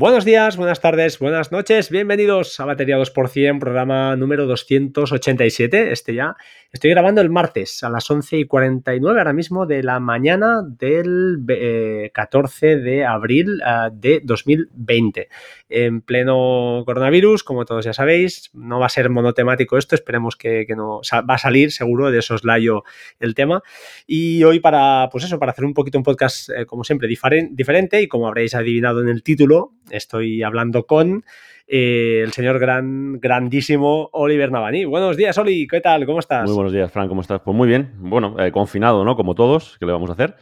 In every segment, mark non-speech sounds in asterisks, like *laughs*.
Buenos días, buenas tardes, buenas noches, bienvenidos a Batería 2%, programa número 287, este ya. Estoy grabando el martes a las 11 y 49 ahora mismo de la mañana del 14 eh, de abril eh, de 2020. En pleno coronavirus, como todos ya sabéis, no va a ser monotemático esto, esperemos que, no va a salir seguro de soslayo el tema. Y hoy para, pues eso, para hacer un poquito un podcast, eh, como siempre, diferente y como habréis adivinado en el título, Estoy hablando con eh, el señor gran, grandísimo Oliver Navani. Buenos días, Oli, ¿qué tal? ¿Cómo estás? Muy buenos días, Fran, ¿cómo estás? Pues muy bien. Bueno, eh, confinado, ¿no? Como todos, ¿qué le vamos a hacer?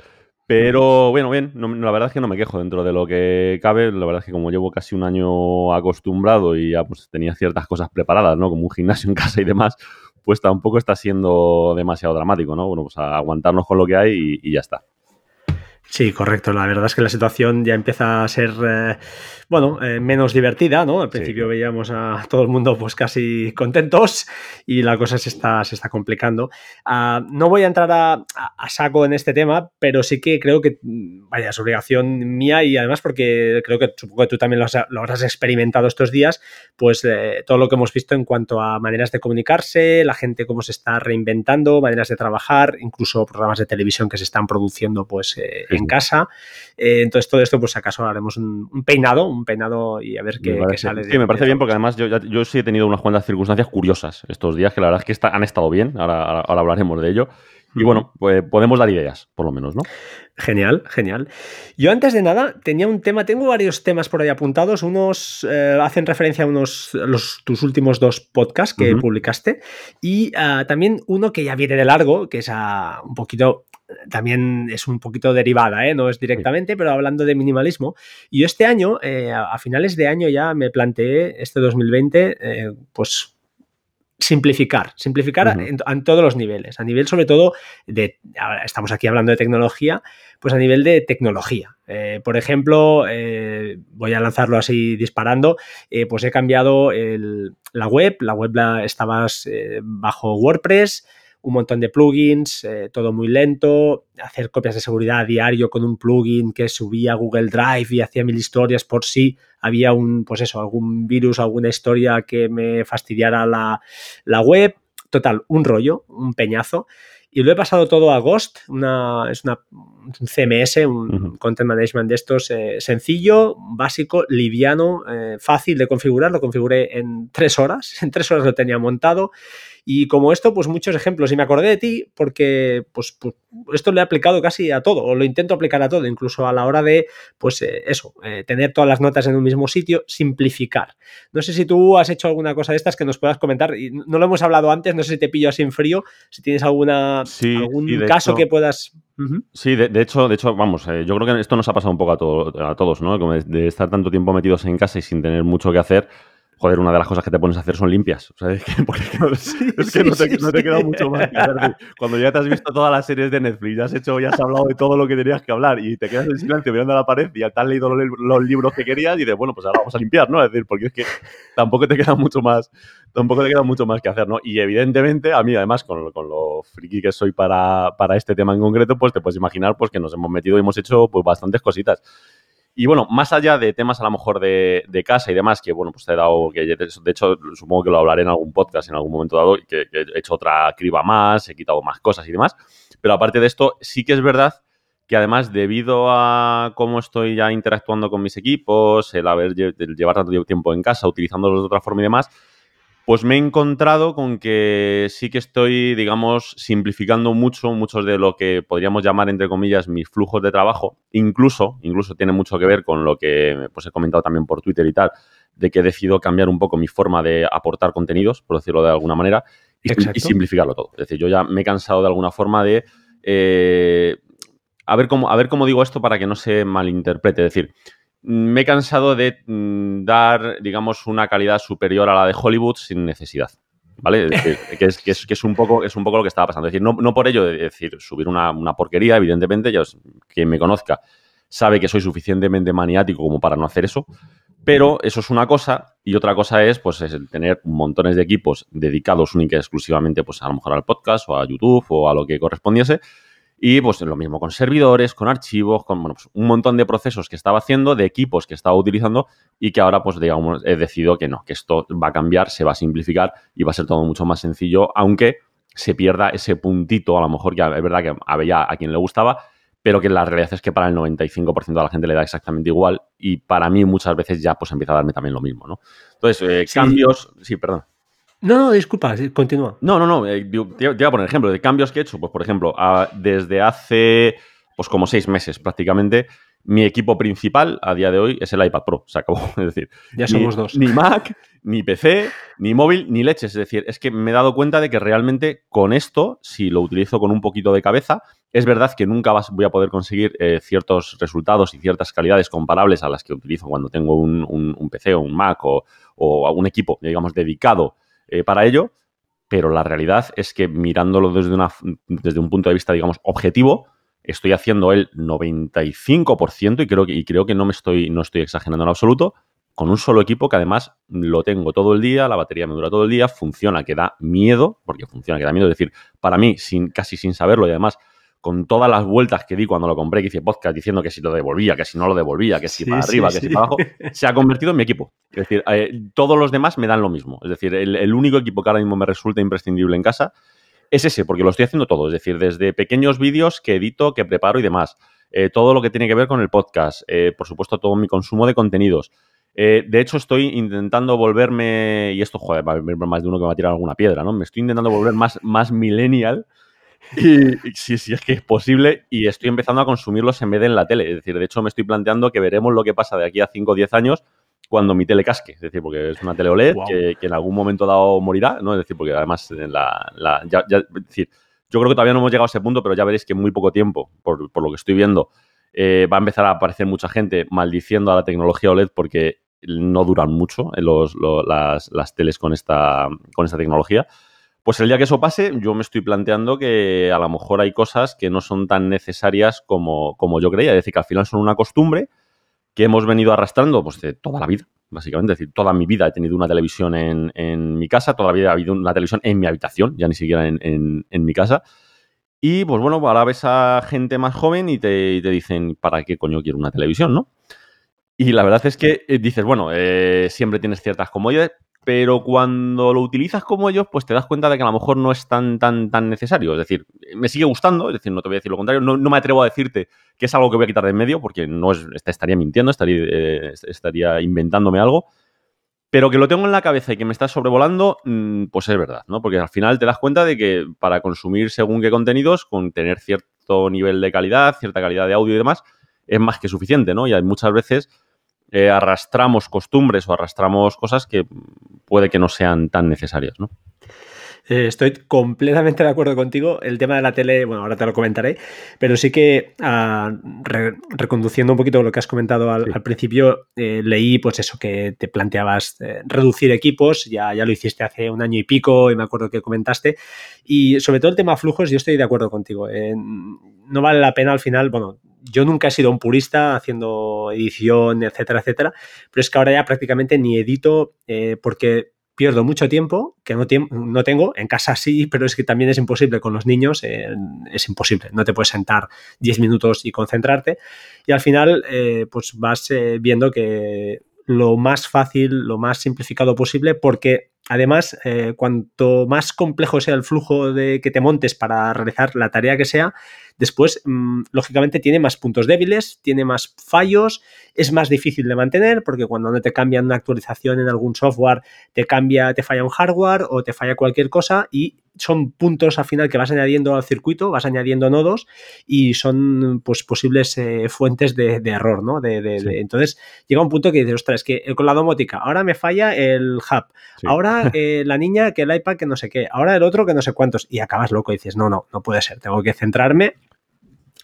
Pero bueno, bien, la verdad es que no me quejo dentro de lo que cabe. La verdad es que como llevo casi un año acostumbrado y ya pues tenía ciertas cosas preparadas, ¿no? Como un gimnasio en casa y demás, pues tampoco está siendo demasiado dramático, ¿no? Bueno, pues aguantarnos con lo que hay y ya está. Sí, correcto. La verdad es que la situación ya empieza a ser, eh, bueno, eh, menos divertida, ¿no? Al principio veíamos a todo el mundo pues casi contentos y la cosa se está, se está complicando. Ah, no voy a entrar a, saco en este tema, pero sí que creo que, vaya, es obligación mía y además porque creo que supongo que tú también lo, habrás experimentado estos días, pues eh, todo lo que hemos visto en cuanto a maneras de comunicarse, la gente cómo se está reinventando, maneras de trabajar, incluso programas de televisión que se están produciendo pues en casa. Eh, entonces, todo esto, pues acaso haremos un, peinado, un peinado y a ver qué, sale. Sí, me parece bien porque además yo, sí he tenido unas cuantas circunstancias curiosas estos días que la verdad es que han estado bien, ahora, ahora hablaremos de ello. Y bueno, pues podemos dar ideas, por lo menos, ¿no? Genial, genial. Yo antes de nada tenía un tema, tengo varios temas por ahí apuntados. Unos eh, hacen referencia a unos los, tus últimos dos podcasts que publicaste y ah, también uno que ya viene de largo, que es ah, un poquito también es un poquito derivada, ¿eh? no es directamente, pero hablando de minimalismo. Y este año, eh, a finales de año ya me planteé, este 2020, eh, pues simplificar, simplificar en, todos los niveles, a nivel sobre todo de, estamos aquí hablando de tecnología, pues a nivel de tecnología. por ejemplo, voy a lanzarlo así disparando, pues he cambiado la web, la web la, estabas bajo WordPress, un montón de plugins, eh, todo muy lento, hacer copias de seguridad a diario con un plugin que subía a Google Drive y hacía mil historias por si había un, pues eso, algún virus, alguna historia que me fastidiara la, web. Total, un rollo, un peñazo. Y lo he pasado todo a Ghost, una, es una, un CMS, un Content Management de estos eh, sencillo, básico, liviano, eh, fácil de configurar. Lo configuré en tres horas. *laughs* En tres horas lo tenía montado y como esto, pues muchos ejemplos. Y me acordé de ti porque pues, pues, esto lo he aplicado casi a todo, o lo intento aplicar a todo, incluso a la hora de, pues eh, eso, eh, tener todas las notas en un mismo sitio, simplificar. No sé si tú has hecho alguna cosa de estas que nos puedas comentar. Y no lo hemos hablado antes, no sé si te pillo así en frío, si tienes alguna, algún caso que puedas... Sí, de, hecho, de hecho, vamos, eh, yo creo que esto nos ha pasado un poco a, a todos, ¿no? Como de estar tanto tiempo metidos en casa y sin tener mucho que hacer joder, una de las cosas que te pones a hacer son limpias. *laughs* Es que, no, te, queda mucho más. Cuando ya te has visto todas las series de Netflix, ya has hecho, ya has hablado de todo lo que tenías que hablar y te quedas en silencio mirando a la pared y ya te has leído los, libros que querías y dices, bueno, pues ahora vamos a limpiar, ¿no? Es decir, porque es que tampoco te queda mucho más, tampoco te queda mucho más que hacer, ¿no? Y evidentemente, a mí además, con, con lo friki que soy para, para este tema en concreto, pues te puedes imaginar pues que nos hemos metido y hemos hecho pues bastantes cositas. Y bueno, más allá de temas a lo mejor de, casa y demás, que bueno, pues te he dado, que de hecho supongo que lo hablaré en algún podcast en algún momento dado, que, que he hecho otra criba más, he quitado más cosas y demás. Pero aparte de esto, sí que es verdad que además debido a cómo estoy ya interactuando con mis equipos, el haber el llevar tanto tiempo en casa, utilizándolos de otra forma y demás, pues me he encontrado con que sí que estoy, digamos, simplificando mucho, muchos de lo que podríamos llamar, entre comillas, mis flujos de trabajo. Incluso, incluso tiene mucho que ver con lo que pues, he comentado también por Twitter y tal, de que he decidido cambiar un poco mi forma de aportar contenidos, por decirlo de alguna manera, y, simplificarlo todo. Es decir, yo ya me he cansado de alguna forma de... Eh, a, ver cómo, a ver cómo digo esto para que no se malinterprete. Es decir, me he cansado de mm, dar, digamos, una calidad superior a la de Hollywood sin necesidad. ¿Vale? que, es, que, es, un poco, es un poco lo que estaba pasando. Es decir, no, por ello de decir subir una, porquería, evidentemente, ya quien me conozca sabe que soy suficientemente maniático como para no hacer eso, pero eso es una cosa y otra cosa es pues tener montones de equipos dedicados única y exclusivamente pues a lo mejor al podcast o a YouTube o a lo que correspondiese Y pues lo mismo con servidores, con archivos, con bueno, pues, un montón de procesos que estaba haciendo, de equipos que estaba utilizando y que ahora pues digamos he decidido que no, que esto va a cambiar, se va a simplificar y va a ser todo mucho más sencillo, aunque se pierda ese puntito, a lo mejor ya es verdad que había a quien le gustaba, pero que la realidad es que para el 95% de la gente le da exactamente igual y para mí muchas veces ya pues empieza a darme también lo mismo, ¿no? Entonces, eh, cambios, sí, perdón. No, no, disculpa, continúa. No, no, no, eh, te, voy a poner ejemplo de cambios que he hecho. Pues, por ejemplo, desde hace pues como seis meses prácticamente, mi equipo principal a día de hoy es el iPad Pro. Se acabó. *laughs* Es decir, ya somos dos. Ni Mac, ni PC, ni móvil, ni leches. Es decir, es que me he dado cuenta de que realmente con esto, si lo utilizo con un poquito de cabeza, es verdad que nunca voy a poder conseguir eh, ciertos resultados y ciertas calidades comparables a las que utilizo cuando tengo un, PC o un Mac o, o un equipo, digamos, dedicado eh, para ello, pero la realidad es que mirándolo desde, una, desde un punto de vista, digamos, objetivo, estoy haciendo el 95% y creo que, y creo que no me estoy, no estoy exagerando en absoluto, con un solo equipo que además lo tengo todo el día, la batería me dura todo el día, funciona, que da miedo, porque funciona, que da miedo, es decir, para mí, sin, casi sin saberlo y además con todas las vueltas que di cuando lo compré, que hice podcast diciendo que si lo devolvía, que si no lo devolvía, que si para arriba, que si para abajo, *laughs* se ha convertido en mi equipo. Es decir, eh, todos los demás me dan lo mismo. Es decir, el, único equipo que ahora mismo me resulta imprescindible en casa es ese, porque lo estoy haciendo todo. Es decir, desde pequeños vídeos que edito, que preparo y demás. Eh, todo lo que tiene que ver con el podcast. Eh, por supuesto, todo mi consumo de contenidos. de hecho, estoy intentando volverme, y esto, joder, va a haber más de uno que me va a tirar alguna piedra, ¿no? Me estoy intentando volver más, más millennial y *laughs* sí, sí, es que es posible y estoy empezando a consumirlos en vez de en la tele. Es decir, de hecho me estoy planteando que veremos lo que pasa de aquí a 5 o 10 años cuando mi tele casque. Es decir, porque es una tele OLED que, en algún momento dado morirá, ¿no? Es decir, porque además la, la ya, es decir, yo creo que todavía no hemos llegado a ese punto, pero ya veréis que en muy poco tiempo, por, lo que estoy viendo, eh, va a empezar a aparecer mucha gente maldiciendo a la tecnología OLED porque no duran mucho los, las, las, teles con esta, con esta tecnología. Pues el día que eso pase, yo me estoy planteando que a lo mejor hay cosas que no son tan necesarias como, como yo creía. Es decir, que al final son una costumbre que hemos venido arrastrando pues, de toda la vida, básicamente. Es decir, toda mi vida he tenido una televisión en, mi casa, toda la vida ha habido una televisión en mi habitación, ya ni siquiera en, mi casa. Y pues bueno, ahora ves a gente más joven y te, te, dicen, ¿para qué coño quiero una televisión, no? Y la verdad es que eh, dices, bueno, eh, siempre tienes ciertas comodidades, pero cuando lo utilizas como ellos, pues te das cuenta de que a lo mejor no es tan, tan, tan necesario. Es decir, me sigue gustando, es decir, no te voy a decir lo contrario, no, me atrevo a decirte que es algo que voy a quitar de en medio, porque no es, estaría mintiendo, estaría, eh, estaría inventándome algo, pero que lo tengo en la cabeza y que me está sobrevolando, mm, pues es verdad, ¿no? Porque al final te das cuenta de que para consumir según qué contenidos, con tener cierto nivel de calidad, cierta calidad de audio y demás, es más que suficiente, ¿no? Y hay muchas veces eh, arrastramos costumbres o arrastramos cosas que puede que no sean tan necesarias, ¿no? Eh, estoy completamente de acuerdo contigo. El tema de la tele, bueno, ahora te lo comentaré, pero sí que ah, reconduciendo un poquito lo que has comentado al, principio, eh, leí pues eso, que te planteabas reducir equipos, ya, ya lo hiciste hace un año y pico y me acuerdo que comentaste, y sobre todo el tema flujos, yo estoy de acuerdo contigo. no vale la pena al final, bueno, yo nunca he sido un purista haciendo edición, etcétera, etcétera, pero es que ahora ya prácticamente ni edito eh, porque pierdo mucho tiempo que no, no, tengo. En casa sí, pero es que también es imposible con los niños, eh, es imposible. No te puedes sentar 10 minutos y concentrarte. Y al final, eh, pues vas viendo que lo más fácil, lo más simplificado posible, porque además, cuanto más complejo sea el flujo de que te montes para realizar la tarea que sea, Después, mm, lógicamente, tiene más puntos débiles, tiene más fallos, es más difícil de mantener porque cuando no te cambian una actualización en algún software, te cambia, te falla un hardware o te falla cualquier cosa y son puntos al final que vas añadiendo al circuito, vas añadiendo nodos y son pues posibles eh, fuentes de, error, ¿no? De, entonces llega un punto que dices, ostras, es que con la domótica, ahora me falla el hub, ahora *laughs* eh, la niña que el iPad que no sé qué, ahora el otro que no sé cuántos y acabas loco y dices, no, no, no puede ser, tengo que centrarme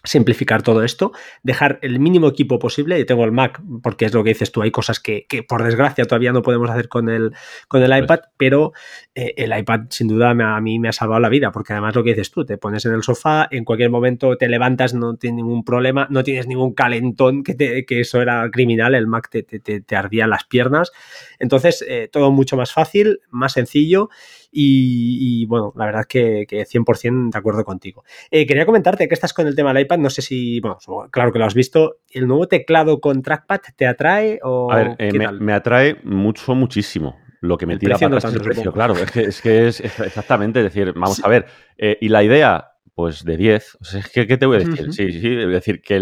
simplificar todo esto, dejar el mínimo equipo posible. Yo tengo el Mac, porque es lo que dices tú, hay cosas que, por desgracia todavía no podemos hacer con el, con el iPad, pero eh, el iPad sin duda a mí me ha salvado la vida, porque además lo que dices tú, te pones en el sofá, en cualquier momento te levantas, no tienes ningún problema, no tienes ningún calentón, que, que eso era criminal, el Mac te, te, te ardía las piernas. Entonces, eh, todo mucho más fácil, más sencillo Y, bueno, la verdad que, que 100% de acuerdo contigo. Eh, quería comentarte que estás con el tema del iPad, no sé si, bueno, claro que lo has visto, ¿el nuevo teclado con trackpad te atrae o A ver, eh, me, atrae mucho, muchísimo. Lo que me tira para atrás es el precio, claro. Es que, es que es, exactamente, es decir, vamos a ver, eh, y la idea, pues de 10. O sea, es que, ¿qué te voy a decir? Sí, sí, es decir, que,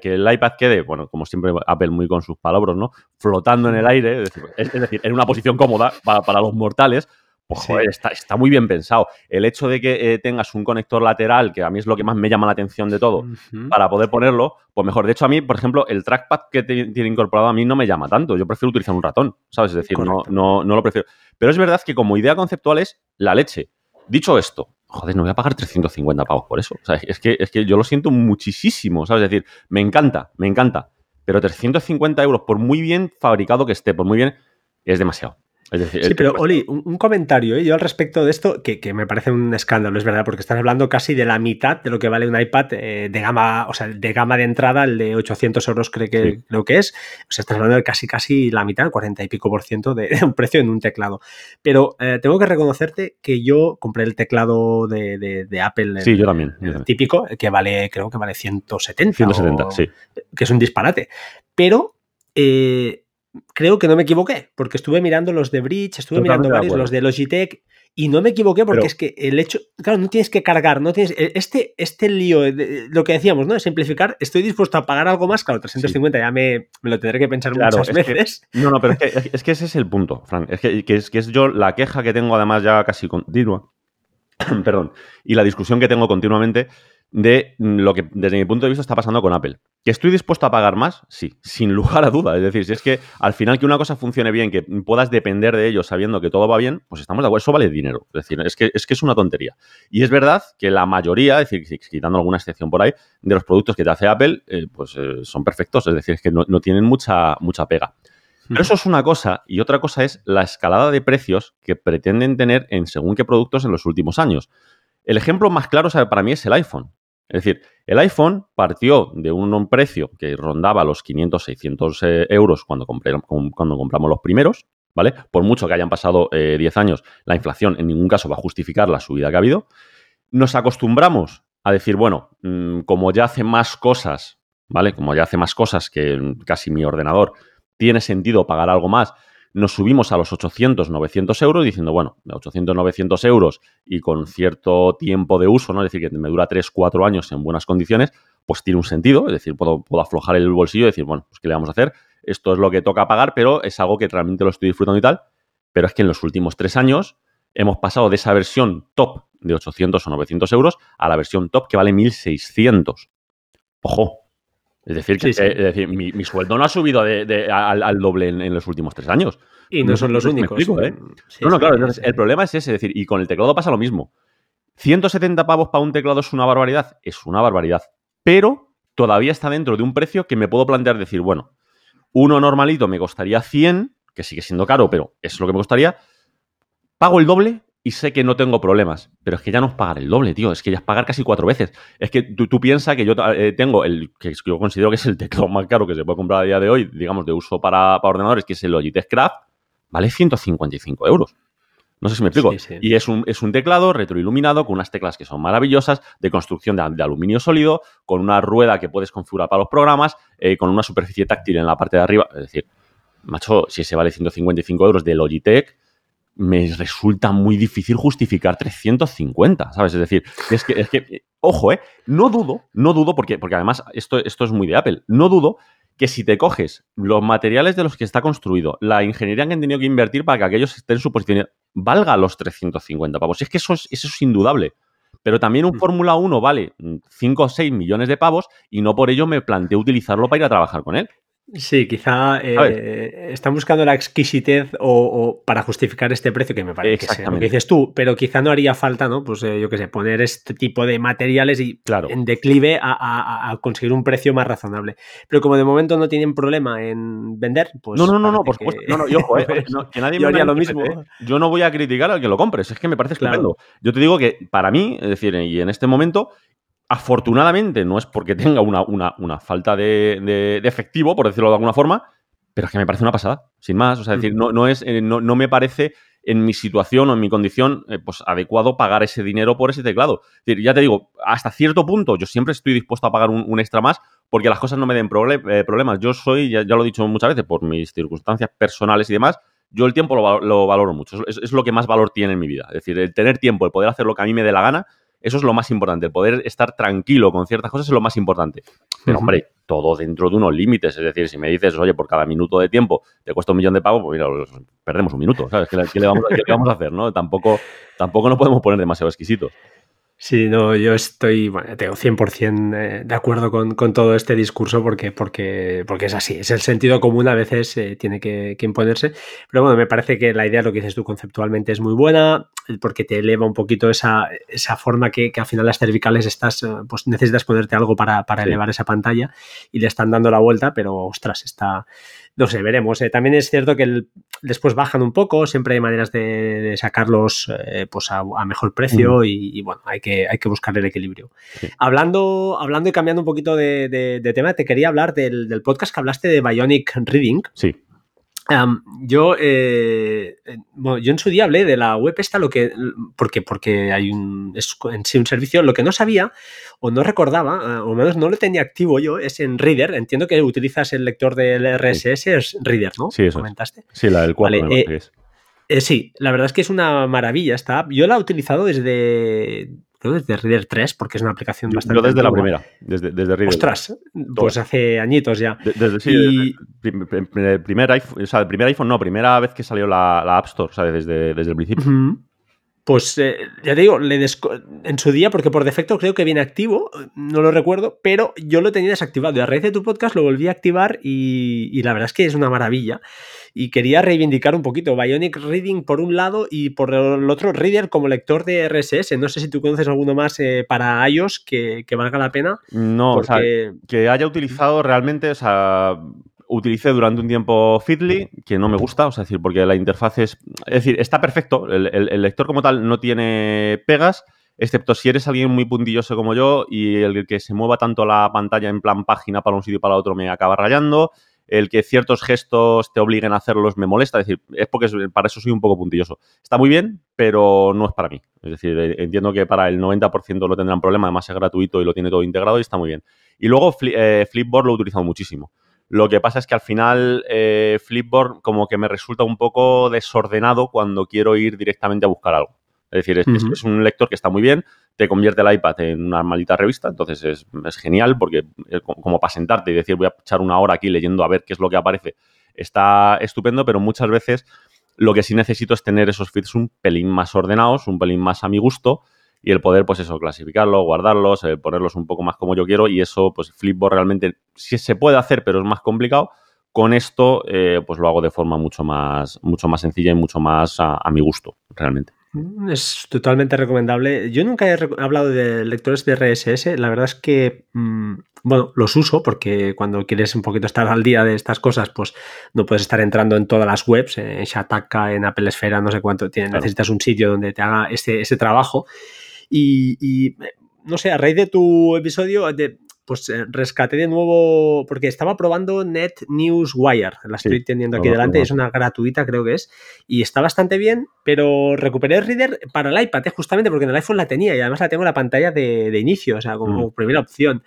que, el iPad quede, bueno, como siempre Apple muy con sus palabras, ¿no? Flotando en el aire, es decir, en una posición cómoda para, los mortales, pues está, muy bien pensado. El hecho de que eh, tengas un conector lateral, que a mí es lo que más me llama la atención de todo, para poder ponerlo, pues mejor. De hecho, a mí, por ejemplo, el trackpad que tiene incorporado a mí no me llama tanto. Yo prefiero utilizar un ratón, ¿sabes? Es decir, no, no, no lo prefiero. Pero es verdad que como idea conceptual es la leche. Dicho esto, joder, no voy a pagar 350 pavos por eso. O sea, es que, es que yo lo siento muchísimo, ¿sabes? Es decir, me encanta, me encanta. Pero 350 euros, por muy bien fabricado que esté, por muy bien, es demasiado sí, pero Oli, un, comentario ¿eh? yo al respecto de esto que, me parece un escándalo, es verdad, porque estás hablando casi de la mitad de lo que vale un iPad eh, de gama, o sea, de gama de entrada, el de 800 euros creo que, creo que es, o sea, estás hablando de casi casi la mitad, 40 y pico por ciento de, un precio en un teclado. Pero eh, tengo que reconocerte que yo compré el teclado de, Apple, sí, yo también, típico, que vale, creo que vale 170. 170, sí. Que es un disparate. Pero creo que no me equivoqué, porque estuve mirando los de Bridge, estuve mirando varios, los de Logitech, y no me equivoqué porque es que el hecho, claro, no tienes que cargar, no tienes, e, este, este lío, lo que decíamos, ¿no? De simplificar, estoy dispuesto a pagar algo más, claro, 350 ya me, lo tendré que pensar muchas veces. no, no, pero es que, ese es el punto, Frank, es que, es que es yo la queja que tengo además ya casi continua, *clears throat* perdón, y la discusión que tengo continuamente de lo que desde mi punto de vista está pasando con Apple. ¿Que estoy dispuesto a pagar más? Sí, sin lugar a duda. Es decir, si es que al final que una cosa funcione bien, que puedas depender de ello sabiendo que todo va bien, pues estamos de acuerdo, eso vale dinero. Es decir, es que es, que es una tontería. Y es verdad que la mayoría, es decir, quitando alguna excepción por ahí, de los productos que te hace Apple, eh, pues eh, son perfectos. Es decir, es que no, no tienen mucha, mucha pega. Pero eso es una cosa, y otra cosa es la escalada de precios que pretenden tener en según qué productos en los últimos años. El ejemplo más claro para mí es el iPhone. Es decir, el iPhone partió de un precio que rondaba los 500, 600 eh, euros cuando, cuando compramos los primeros, ¿vale? Por mucho que hayan pasado 10 eh, años, la inflación en ningún caso va a justificar la subida que ha habido. Nos acostumbramos a decir, bueno, mm, como ya hace más cosas, ¿vale? Como ya hace más cosas que casi mi ordenador, tiene sentido pagar algo más nos subimos a los 800, 900 euros diciendo, bueno, 800, 900 euros y con cierto tiempo de uso, ¿no? Es decir, que me dura 3, 4 años en buenas condiciones, pues tiene un sentido, es decir, puedo, puedo aflojar el bolsillo y decir, bueno, pues ¿qué le vamos a hacer? Esto es lo que toca pagar, pero es algo que realmente lo estoy disfrutando y tal. Pero es que en los últimos tres años hemos pasado de esa versión top de 800 o 900 euros a la versión top que vale 1600. Ojo, es decir, que, mi, sueldo no ha subido al, doble en, los últimos tres años. Y no, son los únicos. ¿eh? no, no, claro. Entonces, el problema es ese. Es decir, y con el teclado pasa lo mismo. 170 pavos para un teclado es una barbaridad. Es una barbaridad. Pero todavía está dentro de un precio que me puedo plantear decir, bueno, uno normalito me costaría 100, que sigue siendo caro, pero es lo que me costaría. Pago el doble y sé que no tengo problemas. Pero es que ya no es pagar el doble, tío. Es que ya es pagar casi cuatro veces. Es que tú, tú piensas que yo eh, tengo el que yo considero que es el teclado más caro que se puede comprar a día de hoy, digamos, de uso para, ordenadores, que es el Logitech Craft, vale 155 euros. No sé si me explico. Y es un, es un, teclado retroiluminado con unas teclas que son maravillosas, de construcción de, aluminio sólido, con una rueda que puedes configurar para los programas, eh, con una superficie táctil en la parte de arriba. Es decir, macho, si ese vale 155 euros de Logitech, me resulta muy difícil justificar 350, ¿sabes? Es decir, es que, es que ojo, ¿eh? No dudo, no dudo, porque, porque además esto, esto es muy de Apple, no dudo que si te coges los materiales de los que está construido, la ingeniería que han tenido que invertir para que aquellos estén en su posición, valga los 350 pavos. Es que eso es, eso es indudable. Pero también un mm. Fórmula 1 vale 5 o 6 millones de pavos y no por ello me planteo utilizarlo para ir a trabajar con él. Sí, quizá eh, están buscando la exquisitez o, para justificar este precio que me parece que, lo que dices tú, pero quizá no haría falta, ¿no? Pues eh, yo qué sé, poner este tipo de materiales y en declive a, conseguir un precio más razonable. Pero como de momento no tienen problema en vender, pues. No, no, no, no por supuesto. No, no, yo, *laughs* eh, que nadie me haría lo mismo. Yo no voy a criticar al que lo compres, es que me parece estupendo. Yo te digo que para mí, es decir, y en este momento, Afortunadamente, no es porque tenga una, una, falta de, efectivo, por decirlo de alguna forma, pero es que me parece una pasada, sin más. O sea, decir, no, no, es, eh, no, me parece en mi situación o en mi condición, eh, pues adecuado pagar ese dinero por ese teclado. ya te digo, hasta cierto punto yo siempre estoy dispuesto a pagar un, extra más porque las cosas no me den eh, problemas. Yo soy, ya, lo he dicho muchas veces, por mis circunstancias personales y demás, yo el tiempo lo, valoro mucho. Es, lo que más valor tiene en mi vida. Es decir, el tener tiempo, el poder hacer lo que a mí me dé la gana, eso es lo más importante. El poder estar tranquilo con ciertas cosas es lo más importante. Pero, hombre, todo dentro de unos límites. Es decir, si me dices, oye, por cada minuto de tiempo te cuesta un millón de pagos, pues mira, pues, perdemos un minuto, ¿sabes? ¿Qué, le, vamos, a hacer, no? Tampoco, tampoco nos podemos poner demasiado exquisitos. Sí, no, yo estoy, bueno, tengo 100% eh, de acuerdo con, todo este discurso porque, porque, porque es así, es el sentido común a veces eh, tiene que, imponerse, pero bueno, me parece que la idea, lo que dices tú conceptualmente es muy buena porque te eleva un poquito esa, esa forma que, que, al final las cervicales estás, eh, pues necesitas ponerte algo para, elevar esa pantalla y le están dando la vuelta, pero ostras, está, no sé, veremos. también es cierto que después bajan un poco, siempre hay maneras de, sacarlos pues a, mejor precio y, y bueno, hay que hay que buscar el equilibrio. Hablando, hablando y cambiando un poquito de, tema, te quería hablar del, podcast que hablaste de Bionic Reading. Sí. Yo, eh, yo en su día hablé de la web esta, lo que, porque, porque hay un, es en sí un servicio, lo que no sabía o no recordaba, eh, o menos no lo tenía activo yo, es en Reader. Entiendo que utilizas el lector del RSS, es Reader, ¿no? Sí, eso. ¿Comentaste? Sí, la del 4. Eh, sí, la verdad es que es una maravilla esta app. Yo la he utilizado desde desde Reader 3, porque es una aplicación bastante. Yo desde la primera, desde, desde Reader. Ostras, pues hace añitos ya. Desde, sí, el primer iPhone, o sea, el primer iPhone no, primera vez que salió la, App Store, ¿sabes? Desde, desde el principio. Pues eh, ya te digo, le en su día, porque por defecto creo que viene activo, no lo recuerdo, pero yo lo tenía desactivado. Y a raíz de tu podcast lo volví a activar y, la verdad es que es una maravilla. Y quería reivindicar un poquito Bionic Reading por un lado y por el otro Reader como lector de RSS. No sé si tú conoces alguno más eh, para iOS que, valga la pena. No, o sea, que haya utilizado realmente, o sea, utilicé durante un tiempo Feedly, que no me gusta, o sea, decir, porque la interfaz es. Es decir, está perfecto. El, lector como tal no tiene pegas, excepto si eres alguien muy puntilloso como yo y el que se mueva tanto la pantalla en plan página para un sitio y para otro me acaba rayando. El que ciertos gestos te obliguen a hacerlos me molesta, es decir, es porque para eso soy un poco puntilloso. Está muy bien, pero no es para mí. Es decir, eh, entiendo que para el 90% lo tendrán problema, además es gratuito y lo tiene todo integrado y está muy bien. Y luego eh, Flipboard lo he utilizado muchísimo. Lo que pasa es que al final eh, Flipboard como que me resulta un poco desordenado cuando quiero ir directamente a buscar algo. Es decir, es, un lector que está muy bien, te convierte el iPad en una maldita revista, entonces es, genial porque como para sentarte y decir voy a echar una hora aquí leyendo a ver qué es lo que aparece, está estupendo, pero muchas veces lo que sí necesito es tener esos feeds un pelín más ordenados, un pelín más a mi gusto y el poder, pues eso, clasificarlos, guardarlos, eh, ponerlos un poco más como yo quiero y eso, pues Flipboard realmente sí se puede hacer, pero es más complicado. Con esto, eh, pues lo hago de forma mucho más, mucho más sencilla y mucho más a, mi gusto, realmente. Mm, es totalmente recomendable. Yo nunca he hablado de lectores de RSS. La verdad es que, mm, bueno, los uso porque cuando quieres un poquito estar al día de estas cosas, pues no puedes estar entrando en todas las webs, en Shataka, en Apple Esfera, no sé cuánto. Necesitas un sitio donde te haga ese, ese trabajo. Y, eh, no sé, a raíz de tu episodio, de, pues eh, rescaté de nuevo, porque estaba probando Net News Wire, la estoy teniendo aquí delante, es una gratuita creo que es, y está bastante bien, pero recuperé el reader para el iPad, eh, justamente porque en el iPhone la tenía y además la tengo en la pantalla de, inicio, o sea, como mm. primera opción.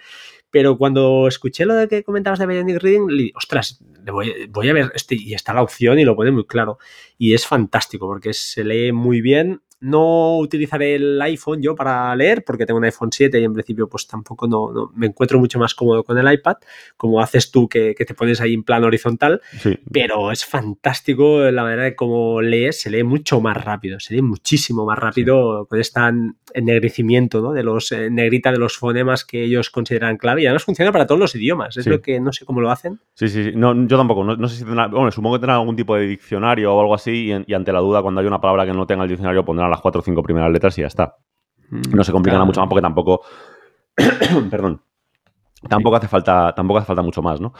Pero cuando escuché lo de que comentabas de Bionic Reading, le, ostras, voy, voy, a ver, este, y está la opción y lo pone muy claro. Y es fantástico porque se lee muy bien no utilizaré el iPhone yo para leer porque tengo un iPhone 7 y en principio pues tampoco no, me encuentro mucho más cómodo con el iPad, como haces tú que, te pones ahí en plan horizontal, pero es fantástico la manera de cómo lees, se lee mucho más rápido, se lee muchísimo más rápido con este ennegrecimiento ¿no? de los eh, negrita de los fonemas que ellos consideran clave y además funciona para todos los idiomas, es lo que no sé cómo lo hacen. Sí, sí, sí. No, yo tampoco, no, sé si tendrá, bueno, supongo que tendrá algún tipo de diccionario o algo así y, y ante la duda cuando hay una palabra que no tenga el diccionario pondrán las cuatro o cinco primeras letras y ya está. No se complica mucho más porque tampoco. *coughs* perdón. Tampoco hace falta. Tampoco hace falta mucho más, ¿no?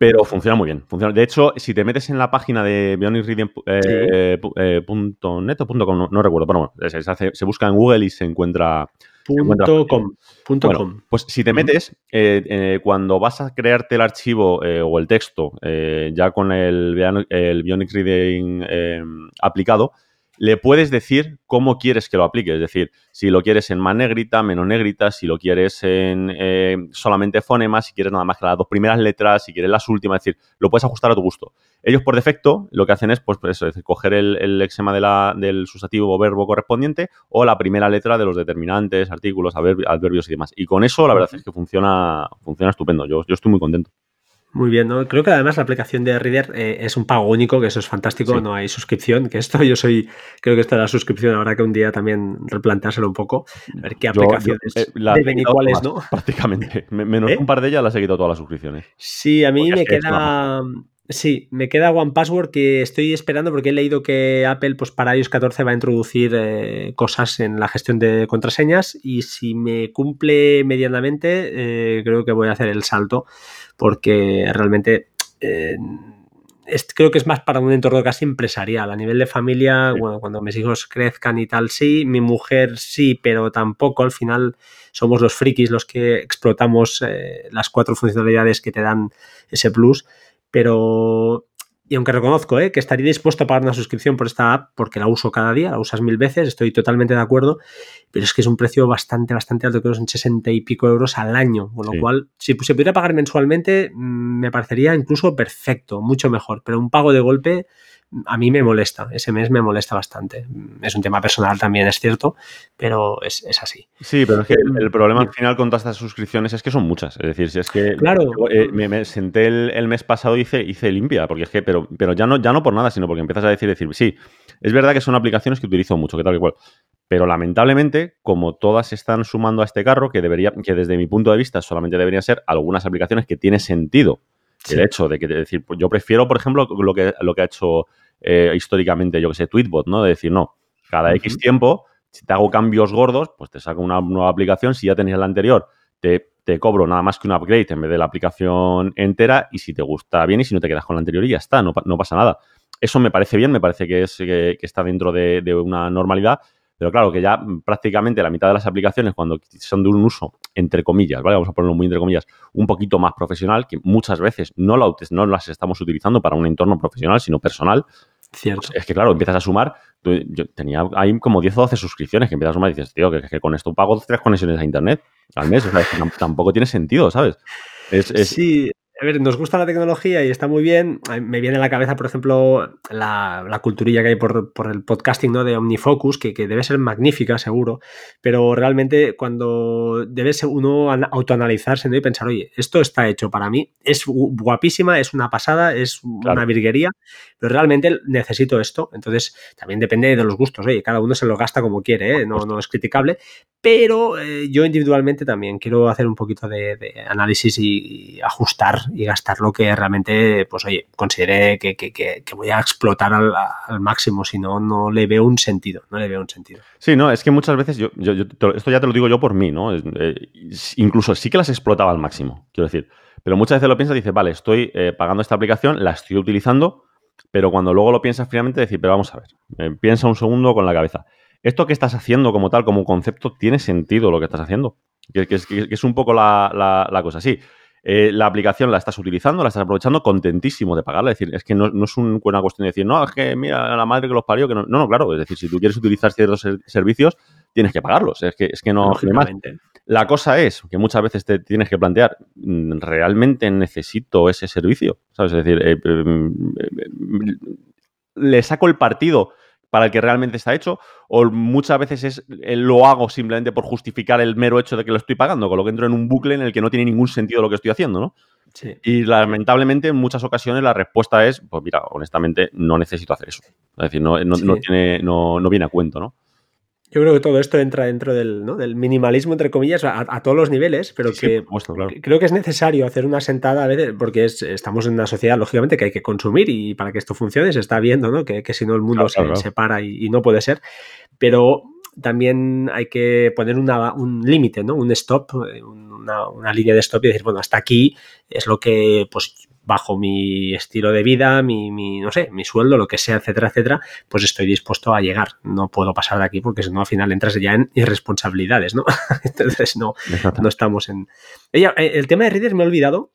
Pero funciona muy bien. Funciona. De hecho, si te metes en la página de bionicreading.net eh, eh, o .com, no, recuerdo, pero bueno, se, busca en Google y se encuentra. Punto com, com. Pues si te metes, eh, cuando vas a crearte el archivo o el texto ya con el, el Bionic Reading aplicado, le puedes decir cómo quieres que lo aplique. Es decir, si lo quieres en más negrita, menos negrita, si lo quieres en eh, solamente fonemas, si quieres nada más que las dos primeras letras, si quieres las últimas, es decir, lo puedes ajustar a tu gusto. Ellos por defecto lo que hacen es, pues, eso, coger el, el exema de la, del sustantivo o verbo correspondiente o la primera letra de los determinantes, artículos, adverbios y demás. Y con eso la verdad es que funciona, funciona estupendo. Yo, yo estoy muy contento. Muy bien, ¿no? Creo que además la aplicación de Reader eh, es un pago único, que eso es fantástico, no hay suscripción, que esto yo soy, creo que esta es la suscripción habrá que un día también replanteárselo un poco, a ver qué aplicaciones eh, deben y cuáles no. *laughs* Prácticamente, menos ¿Eh? un par de ellas las he quitado todas las suscripciones. Sí, a mí me queda... Sí, me queda One Password que estoy esperando porque he leído que Apple pues para iOS 14 va a introducir cosas en la gestión de contraseñas y si me cumple medianamente creo que voy a hacer el salto porque realmente eh, creo que es más para un entorno casi empresarial. A nivel de familia, bueno, cuando mis hijos crezcan y tal, sí, mi mujer sí, pero tampoco. Al final somos los frikis los que explotamos eh, las cuatro funcionalidades que te dan ese plus. Pero y aunque reconozco ¿eh? que estaría dispuesto a pagar una suscripción por esta app, porque la uso cada día, la usas mil veces, estoy totalmente de acuerdo, pero es que es un precio bastante, bastante alto, creo que son 60 y pico euros al año, con lo cual, si se pudiera pagar mensualmente, mm, me parecería incluso perfecto, mucho mejor, pero un pago de golpe a mí me molesta, ese mes me molesta bastante. Es un tema personal también, es cierto, pero es, así. Sí, pero es que el, problema al final con todas estas suscripciones es que son muchas. Es decir, si es que claro. Eh, me, senté el, mes pasado y hice, hice limpia, porque es que, pero, pero ya, no, ya no por nada, sino porque empiezas a decir, decir, sí, es verdad que son aplicaciones que utilizo mucho, que tal y cual. Pero lamentablemente, como todas están sumando a este carro, que debería, que desde mi punto de vista solamente deberían ser algunas aplicaciones que tiene sentido el hecho de que decir, pues yo prefiero, por ejemplo, lo que, lo que ha hecho eh, históricamente, yo que sé, Tweetbot, ¿no? De decir, no, cada X tiempo, si te hago cambios gordos, pues te saco una nueva aplicación. Si ya tenías la anterior, te, cobro nada más que un upgrade en vez de la aplicación entera. Y si te gusta bien y si no te quedas con la anterior y ya está, no, pasa nada. Eso me parece bien, me parece que, es, que, está dentro de, de, una normalidad. Pero claro, que ya prácticamente la mitad de las aplicaciones, cuando son de un uso, entre comillas, ¿vale? Vamos a ponerlo muy entre comillas, un poquito más profesional, que muchas veces no, no las estamos utilizando para un entorno profesional, sino personal. Cierto. Pues es que, claro, empiezas a sumar. Yo tenía ahí como 10 o 12 suscripciones que empiezas a sumar y dices, tío, que, con esto pago tres conexiones a internet al mes. O sea, tampoco tiene sentido, ¿sabes? Es, Sí, a ver, nos gusta la tecnología y está muy bien. Me viene a la cabeza, por ejemplo, la, la culturilla que hay por, el podcasting ¿no? de OmniFocus, que, debe ser magnífica, seguro, pero realmente cuando debe uno autoanalizarse ¿no? y pensar, oye, esto está hecho para mí, es guapísima, es una pasada, es una virguería, pero realmente necesito esto. Entonces, también depende de los gustos, oye, cada uno se lo gasta como quiere, ¿eh? no, no es criticable, pero eh, yo individualmente también quiero hacer un poquito de, análisis y ajustar y gastar lo que realmente, pues oye, considere que, voy a explotar al, máximo, si no, no le veo un sentido, no le veo un sentido. Sí, no, es que muchas veces, yo, esto ya te lo digo yo por mí, ¿no? Eh, incluso sí que las explotaba al máximo, quiero decir, pero muchas veces lo piensas y dices, vale, estoy eh, pagando esta aplicación, la estoy utilizando, pero cuando luego lo piensas finalmente, decir, pero vamos a ver, eh, piensa un segundo con la cabeza. ¿Esto que estás haciendo como tal, como concepto, tiene sentido lo que estás haciendo? Que, es, un poco la, la cosa. Sí, eh, la aplicación la estás utilizando, la estás aprovechando, contentísimo de pagarla. Es decir, es que no, es una cuestión de decir, no, es que mira, la madre que los parió, que no. No, claro, es decir, si tú quieres utilizar ciertos servicios, tienes que pagarlos. Es que, es que no. La cosa es que muchas veces te tienes que plantear, mm, ¿realmente necesito ese servicio? ¿Sabes? Es decir, eh, eh, le saco el partido para el que realmente está hecho, o muchas veces es eh, lo hago simplemente por justificar el mero hecho de que lo estoy pagando, con lo que entro en un bucle en el que no tiene ningún sentido lo que estoy haciendo, ¿no? Sí. Y lamentablemente en muchas ocasiones la respuesta es, pues mira, honestamente no necesito hacer eso. Es decir, no, no, tiene, no, no viene a cuento, ¿no? Yo creo que todo esto entra dentro del, del minimalismo, entre comillas, a, todos los niveles, pero que creo que es necesario hacer una sentada a veces, porque estamos en una sociedad, lógicamente, que hay que consumir y para que esto funcione se está viendo ¿no? que, si no el mundo se separa y, no puede ser, pero también hay que poner un límite, ¿no? un stop, eh, una, una, línea de stop y decir, bueno, hasta aquí es lo que pues, bajo mi estilo de vida, mi, mi, no sé, mi sueldo, lo que sea, etcétera, etcétera, pues estoy dispuesto a llegar. No puedo pasar de aquí porque si no al final entras ya en irresponsabilidades, ¿no? *laughs* Entonces no, no estamos en... Ella, eh, el tema de Readers me he olvidado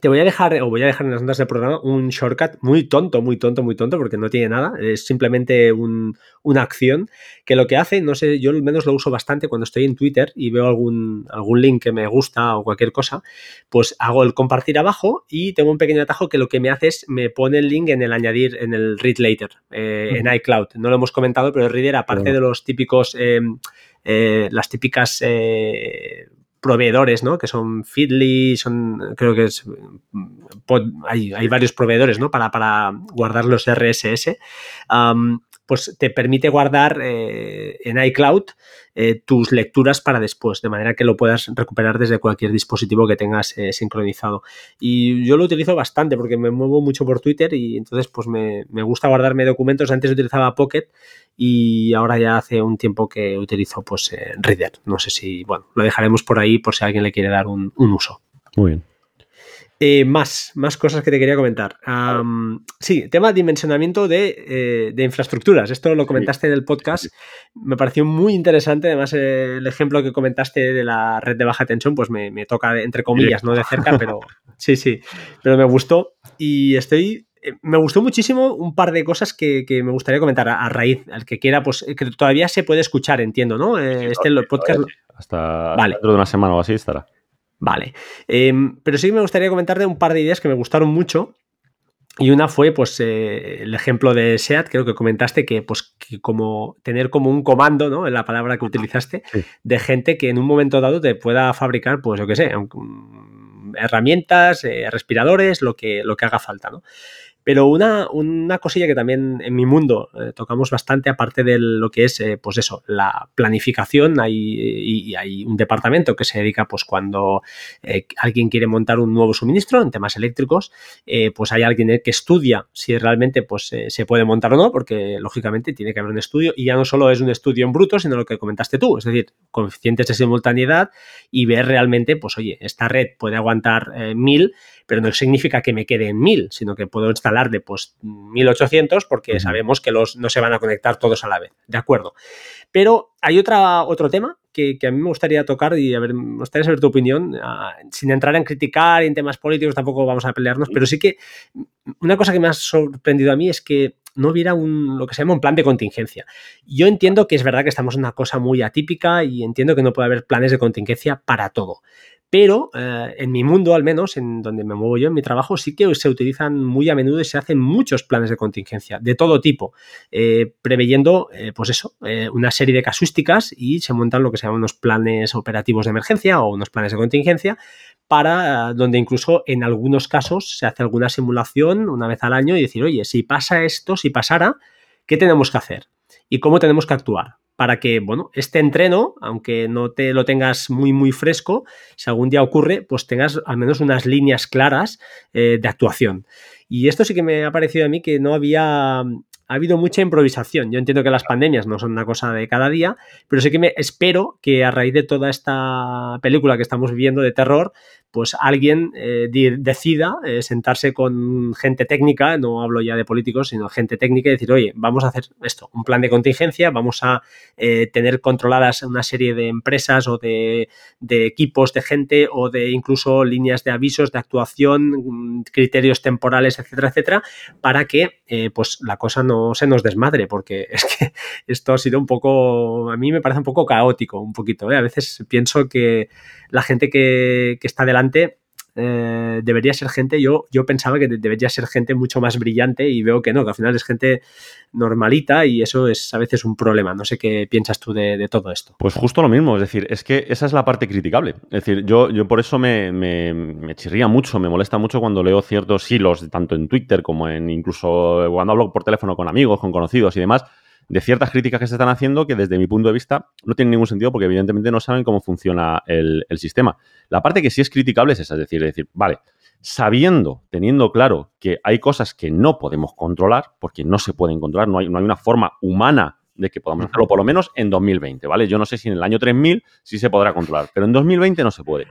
te voy a dejar, o voy a dejar en las notas del programa, un shortcut muy tonto, muy tonto, muy tonto, porque no tiene nada. Es simplemente una acción que lo que hace, no sé, yo al menos lo uso bastante cuando estoy en Twitter y veo algún, algún link que me gusta o cualquier cosa, pues hago el compartir abajo y tengo un pequeño atajo que lo que me hace es me pone el link en el añadir, en el read later, eh, en iCloud. No lo hemos comentado, pero el reader, aparte de los típicos, eh, eh, las típicas proveedores, ¿no? Que son Feedly, son, creo que es, hay, varios proveedores, ¿no? Para, para guardar los RSS pues te permite guardar eh, en iCloud eh, tus lecturas para después, de manera que lo puedas recuperar desde cualquier dispositivo que tengas eh, sincronizado. Y yo lo utilizo bastante porque me muevo mucho por Twitter y entonces pues me, me, gusta guardarme documentos. Antes utilizaba Pocket y ahora ya hace un tiempo que utilizo pues Reader. No sé si, bueno, lo dejaremos por ahí por si alguien le quiere dar un, un uso. Muy bien. Eh, más, más cosas que te quería comentar. sí, tema de dimensionamiento de, eh, infraestructuras. Esto lo comentaste en el podcast. Me pareció muy interesante. Además, eh, el ejemplo que comentaste de la red de baja tensión, pues me, toca, entre comillas, no de cerca, pero sí, sí. Pero me gustó. Y estoy. Me gustó muchísimo un par de cosas que, me gustaría comentar a, raíz, al que quiera, pues que todavía se puede escuchar, entiendo, ¿no? este podcast. Hasta dentro de una semana o así estará. Vale. Em, pero sí me gustaría comentarte un par de ideas que me gustaron mucho. Y una fue, pues, eh, el ejemplo de SEAT, creo que comentaste que, pues, como tener como un comando, ¿no? En la palabra que utilizaste, de gente que en un momento dado te pueda fabricar, pues, yo qué sé, herramientas, eh, respiradores, lo que, lo que haga falta, ¿no? Pero una, una, cosilla que también en mi mundo eh, tocamos bastante, aparte de lo que es, eh, pues eso, la planificación, hay, y, hay un departamento que se dedica, pues cuando eh, alguien quiere montar un nuevo suministro en temas eléctricos, pues hay alguien que estudia si realmente pues, se puede montar o no, porque lógicamente tiene que haber un estudio, y ya no solo es un estudio en bruto, sino lo que comentaste tú, es decir, coeficientes de simultaneidad y ver realmente, pues oye, esta red puede aguantar mil, pero no significa que me quede en 1000, sino que puedo instalarle pues 1800 porque sabemos que los no se van a conectar todos a la vez, ¿de acuerdo? Pero hay otra, otro tema que, a mí me gustaría tocar y a ver, me gustaría saber tu opinión, ah, sin entrar en criticar en temas políticos tampoco vamos a pelearnos, pero sí que una cosa que me ha sorprendido a mí es que no hubiera un, lo que se llama un plan de contingencia. Yo entiendo que es verdad que estamos en una cosa muy atípica y entiendo que no puede haber planes de contingencia para todo. Pero eh, en mi mundo, al menos, en donde me muevo yo, en mi trabajo, sí que se utilizan muy a menudo y se hacen muchos planes de contingencia, de todo tipo, eh, preveyendo, eh, pues eso, una serie de casuísticas y se montan lo que se llaman unos planes operativos de emergencia o unos planes de contingencia para donde incluso en algunos casos se hace alguna simulación una vez al año y decir, oye, si pasa esto, si pasara, ¿qué tenemos que hacer? ¿Y cómo tenemos que actuar? Para que, bueno, este entreno, aunque no te lo tengas muy, muy fresco, si algún día ocurre, pues tengas al menos unas líneas claras eh, de actuación. Y esto sí que me ha parecido a mí que no había ha habido mucha improvisación. Yo entiendo que las pandemias no son una cosa de cada día, pero sí que me espero que a raíz de toda esta película que estamos viviendo de terror, pues alguien eh, decida eh, sentarse con gente técnica, no hablo ya de políticos, sino gente técnica y decir, oye, vamos a hacer esto, un plan de contingencia, vamos a eh, tener controladas una serie de empresas o de, equipos de gente o de incluso líneas de avisos, de actuación, mm, criterios temporales, etcétera, etcétera, para que pues la cosa no se nos desmadre, porque *laughs* es que esto ha sido un poco, a mí me parece un poco caótico, un poquito. A veces pienso que la gente que, está delante eh, debería ser gente, yo, yo pensaba que debería ser gente mucho más brillante y veo que no, que al final es gente normalita y eso es a veces un problema. No sé qué piensas tú de, todo esto. Pues justo lo mismo, es decir, es que esa es la parte criticable. Es decir, yo, yo por eso me, me, chirría mucho, me molesta mucho cuando leo ciertos hilos, tanto en Twitter como en incluso cuando hablo por teléfono con amigos, con conocidos y demás, de ciertas críticas que se están haciendo que desde mi punto de vista no tienen ningún sentido porque evidentemente no saben cómo funciona el, sistema. La parte que sí es criticable es esa, es decir, decir, vale, sabiendo, teniendo claro que hay cosas que no podemos controlar, porque no se pueden controlar, no hay, no hay una forma humana de que podamos hacerlo, por lo menos en 2020, ¿vale? Yo no sé si en el año 3000 sí se podrá controlar, pero en 2020 no se puede.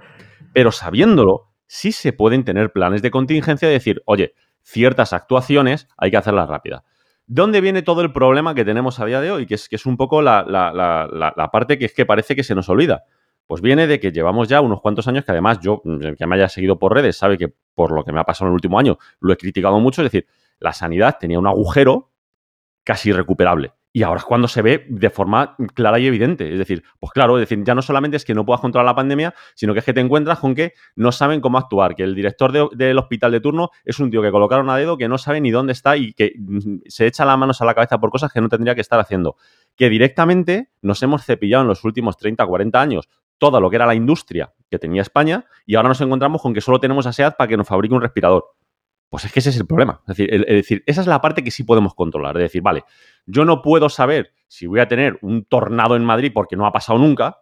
Pero sabiéndolo, sí se pueden tener planes de contingencia de decir, oye, ciertas actuaciones hay que hacerlas rápidas. ¿Dónde viene todo el problema que tenemos a día de hoy? Que es, que es un poco la, parte que es que parece que se nos olvida. Pues viene de que llevamos ya unos cuantos años que además yo, el que me haya seguido por redes, sabe que por lo que me ha pasado en el último año, lo he criticado mucho, es decir, la sanidad tenía un agujero casi irrecuperable. Y ahora es cuando se ve de forma clara y evidente. Es decir, pues claro, es decir, ya no solamente es que no puedas controlar la pandemia, sino que es que te encuentras con que no saben cómo actuar, que el director del hospital de turno es un tío que colocaron a dedo, que no sabe ni dónde está y que mm, se echa las manos a la cabeza por cosas que no tendría que estar haciendo. Que directamente nos hemos cepillado en los últimos 30, 40 años todo lo que era la industria que tenía España y ahora nos encontramos con que solo tenemos a SEAT para que nos fabrique un respirador. Pues es que ese es el problema. Es decir, es decir, esa es la parte que sí podemos controlar. Es decir, vale, yo no puedo saber si voy a tener un tornado en Madrid porque no ha pasado nunca,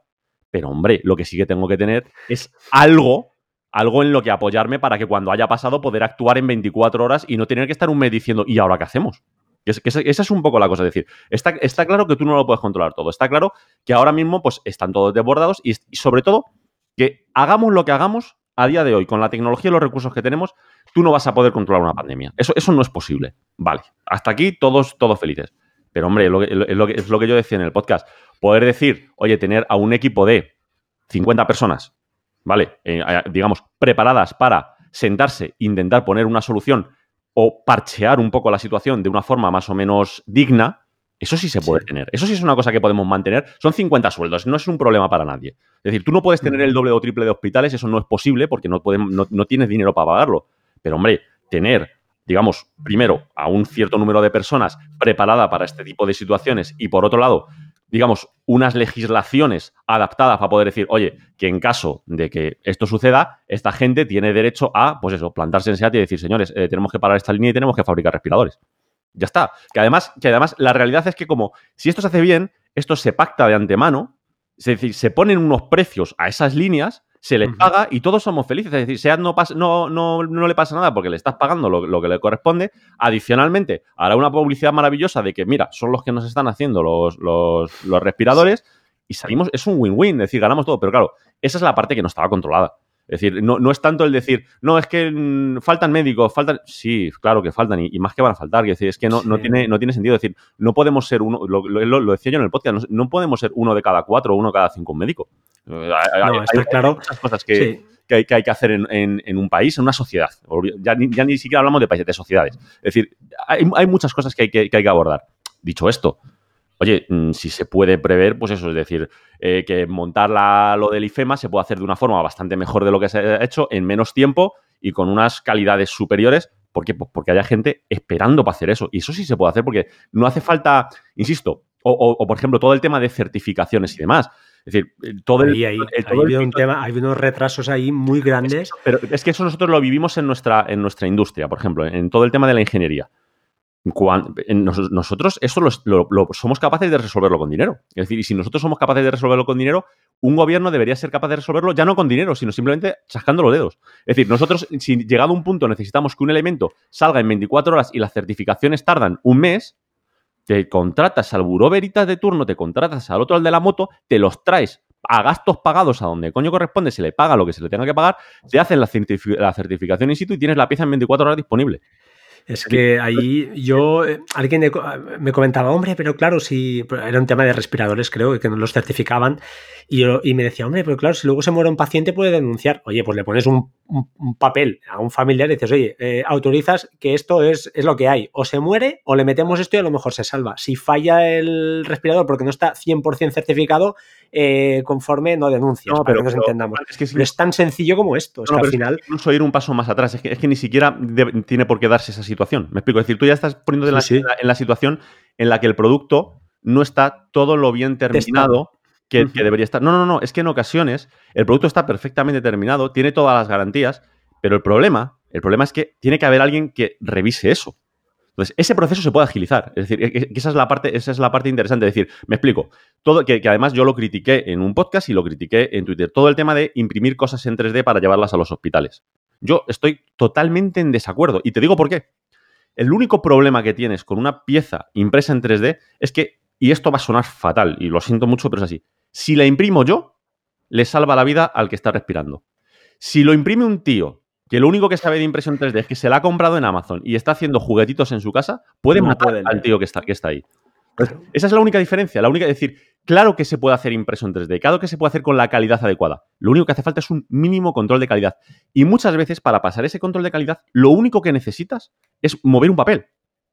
pero hombre, lo que sí que tengo que tener es algo, algo en lo que apoyarme para que cuando haya pasado poder actuar en 24 horas y no tener que estar un mes diciendo, ¿y ahora qué hacemos? esa es un poco la cosa. Es decir, está, claro que tú no lo puedes controlar todo. Está claro que ahora mismo pues, están todos desbordados y sobre todo que hagamos lo que hagamos, a día de hoy, con la tecnología y los recursos que tenemos, tú no vas a poder controlar una pandemia. Eso, eso no es posible. Vale, hasta aquí todos, todos felices. Pero hombre, es lo, que, es lo que yo decía en el podcast. Poder decir, oye, tener a un equipo de 50 personas, ¿vale? Eh, digamos, preparadas para sentarse, intentar poner una solución o parchear un poco la situación de una forma más o menos digna, eso sí se puede tener. Eso sí es una cosa que podemos mantener. Son 50 sueldos, no es un problema para nadie. Es decir, tú no puedes tener el doble o triple de hospitales, eso no es posible porque no, no, tienes dinero para pagarlo. Pero, hombre, tener, digamos, primero, a un cierto número de personas preparada para este tipo de situaciones y, por otro lado, digamos, unas legislaciones adaptadas para poder decir, oye, que en caso de que esto suceda, esta gente tiene derecho a, pues eso, plantarse en SEAT y decir, señores, eh, tenemos que parar esta línea y tenemos que fabricar respiradores. Ya está. Que además, que además la realidad es que como si esto se hace bien, esto se pacta de antemano, es decir, se ponen unos precios a esas líneas, se les paga y todos somos felices. Es decir, SEAT no, no, no, no, le pasa nada porque le estás pagando lo, que le corresponde. Adicionalmente, hará una publicidad maravillosa de que, mira, son los que nos están haciendo los, los, los respiradores y salimos, es un win-win, es decir, ganamos todo. Pero claro, esa es la parte que no estaba controlada. Es decir, no, no, es tanto el decir, no, es que mm, faltan médicos, faltan. Sí, claro que faltan y, más que van a faltar. Es decir, es que no, no, tiene, no tiene sentido. decir, no podemos ser uno, lo, lo, decía yo en el podcast, no, podemos ser uno de cada cuatro o uno de cada cinco médicos. Eh, no, está claro. muchas cosas que, que, hay, que, hay, que hacer en, en, un país, en una sociedad. Ya ni, ya ni siquiera hablamos de países, de sociedades. Es decir, hay, hay muchas cosas que hay que, que hay que abordar. Dicho esto, oye, mm, si se puede prever, pues eso, es decir, eh, que montar lo del IFEMA se puede hacer de una forma bastante mejor de lo que se ha hecho en menos tiempo y con unas calidades superiores. ¿Por qué? Pues porque haya gente esperando para hacer eso. Y eso sí se puede hacer porque no hace falta, insisto, o, por ejemplo, todo el tema de certificaciones y demás. Es decir, eh, todo el, un tema, hay unos retrasos ahí muy grandes. pero es que eso nosotros lo vivimos en nuestra, en nuestra industria, por ejemplo, en todo el tema de la ingeniería nosotros eso lo, somos capaces de resolverlo con dinero. Es decir, y si nosotros somos capaces de resolverlo con dinero, un gobierno debería ser capaz de resolverlo ya no con dinero, sino simplemente chascando los dedos. Es decir, nosotros, si llegado a un punto necesitamos que un elemento salga en 24 horas y las certificaciones tardan un mes, te contratas al buró veritas de turno, te contratas al otro al de la moto, te los traes a gastos pagados a donde coño corresponde, se le paga lo que se le tenga que pagar, te hacen la, la certificación in situ y tienes la pieza en 24 horas disponible. Es que ahí yo, eh, alguien me comentaba, hombre, pero claro, si era un tema de respiradores, creo, que no los certificaban, y, y me decía, hombre, pero claro, si luego se muere un paciente puede denunciar. Oye, pues le pones un, papel a un familiar y dices, oye, eh, autorizas que esto es, es lo que hay. O se muere o le metemos esto y a lo mejor se salva. Si falla el respirador porque no está 100% certificado, eh, conforme no denuncias, no, para que nos entendamos. Es, que no es tan sencillo como esto. Es que al final... incluso ir un paso más atrás, es que, es que ni siquiera tiene por qué darse esa situación. Me explico, es decir, tú ya estás poniéndote en, la, situación en la que el producto no está todo lo bien terminado que, debería estar. No, no, no, es que en ocasiones el producto está perfectamente terminado, tiene todas las garantías, pero el problema, el problema es que tiene que haber alguien que revise eso. Entonces, ese proceso se puede agilizar. Es decir, que esa es la parte, esa es la parte interesante. Es decir, me explico. Todo, que, además yo lo critiqué en un podcast y lo critiqué en Twitter. Todo el tema de imprimir cosas en 3D para llevarlas a los hospitales. Yo estoy totalmente en desacuerdo. Y te digo por qué. El único problema que tienes con una pieza impresa en 3D es que, y esto va a sonar fatal, y lo siento mucho, pero es así. Si la imprimo yo, le salva la vida al que está respirando. Si lo imprime un tío que lo único que sabe de impresión 3D es que se la ha comprado en Amazon y está haciendo juguetitos en su casa, puede matar al tío que está, que está ahí. esa es la única diferencia. La única, es decir, claro que se puede hacer impreso en 3D, claro que se puede hacer con la calidad adecuada. Lo único que hace falta es un mínimo control de calidad. Y muchas veces, para pasar ese control de calidad, lo único que necesitas es mover un papel.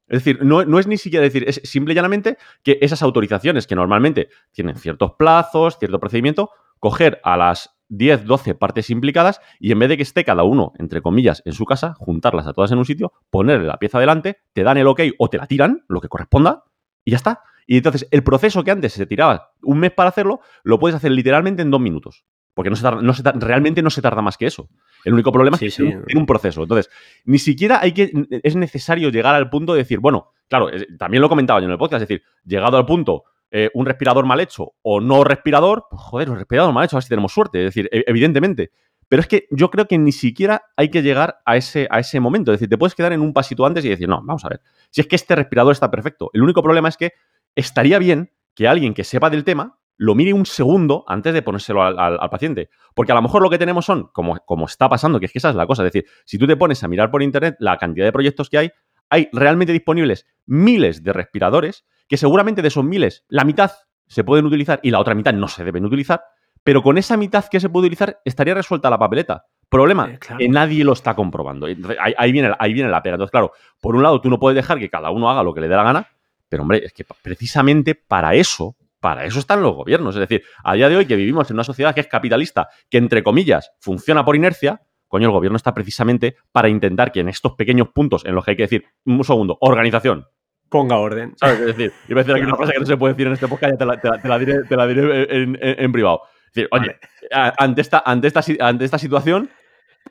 Es decir, no, no, es ni siquiera decir, es simple y llanamente que esas autorizaciones que normalmente tienen ciertos plazos, cierto procedimiento, coger a las 10, 12 partes implicadas y en vez de que esté cada uno, entre comillas, en su casa, juntarlas a todas en un sitio, ponerle la pieza delante, te dan el ok o te la tiran, lo que corresponda, y ya está. Y entonces el proceso que antes se tiraba un mes para hacerlo, lo puedes hacer literalmente en dos minutos. Porque no se no se realmente no se tarda más que eso. El único problema es que sí. un proceso. Entonces, ni siquiera hay que, es necesario llegar al punto de decir, bueno, claro, también lo comentaba yo en el podcast, es decir, llegado al punto, eh, un respirador mal hecho o no respirador, pues joder, un respirador mal hecho, a ver si tenemos suerte. Es decir, e, evidentemente. Pero es que yo creo que ni siquiera hay que llegar a ese, a ese momento. Es decir, te puedes quedar en un pasito antes y decir, no, vamos a ver. Si es que este respirador está perfecto. El único problema es que estaría bien que alguien que sepa del tema lo mire un segundo antes de ponérselo al, paciente. Porque a lo mejor lo que tenemos son, como, como está pasando, que es que esa es la cosa. Es decir, si tú te pones a mirar por internet la cantidad de proyectos que hay, hay realmente disponibles miles de respiradores que seguramente de esos miles, la mitad se pueden utilizar y la otra mitad no se deben utilizar, pero con esa mitad que se puede utilizar estaría resuelta la papeleta. Problema, eh, que nadie lo está comprobando. ahí, viene, ahí viene la pega. Entonces, claro, por un lado tú no puedes dejar que cada uno haga lo que le dé la gana, pero hombre, es que precisamente para eso, para eso están los gobiernos. Es decir, a día de hoy que vivimos en una sociedad que es capitalista, que entre comillas funciona por inercia, coño, el gobierno está precisamente para intentar que en estos pequeños puntos en los que hay que decir, un segundo, organización, ponga orden. ¿Sabes? Es decir, iba a decir aquí una frase que no se puede decir en este podcast, ya te la, te la, diré, te la diré en, privado. Es decir, oye, ante, esta, ante, esta, ante esta situación,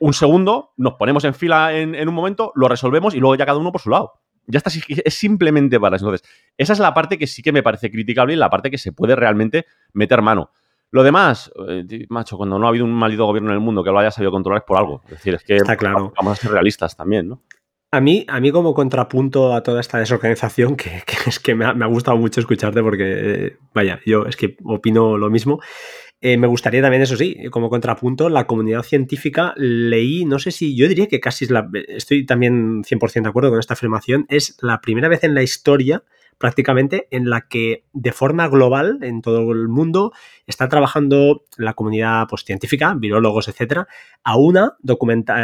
un segundo, nos ponemos en fila en, un momento, lo resolvemos y luego ya cada uno por su lado. Ya está, es simplemente para eso. Entonces, esa es la parte que sí que me parece criticable y la parte que se puede realmente meter mano. Lo demás, eh, macho, cuando no ha habido un maldito gobierno en el mundo que lo haya sabido controlar es por algo. Es decir, es que Está claro. vamos a ser realistas también, ¿no? A mí, a mí como contrapunto a toda esta desorganización, que, *laughs* es que me ha, gustado mucho escucharte porque, vaya, yo es que opino lo mismo. Eh, me gustaría también, eso sí, como contrapunto, la comunidad científica leí, no sé si, yo diría que casi es la, estoy también 100% de acuerdo con esta afirmación, es la primera vez en la historia prácticamente en la que de forma global en todo el mundo está trabajando la comunidad pues, científica, virólogos, etcétera, a una documenta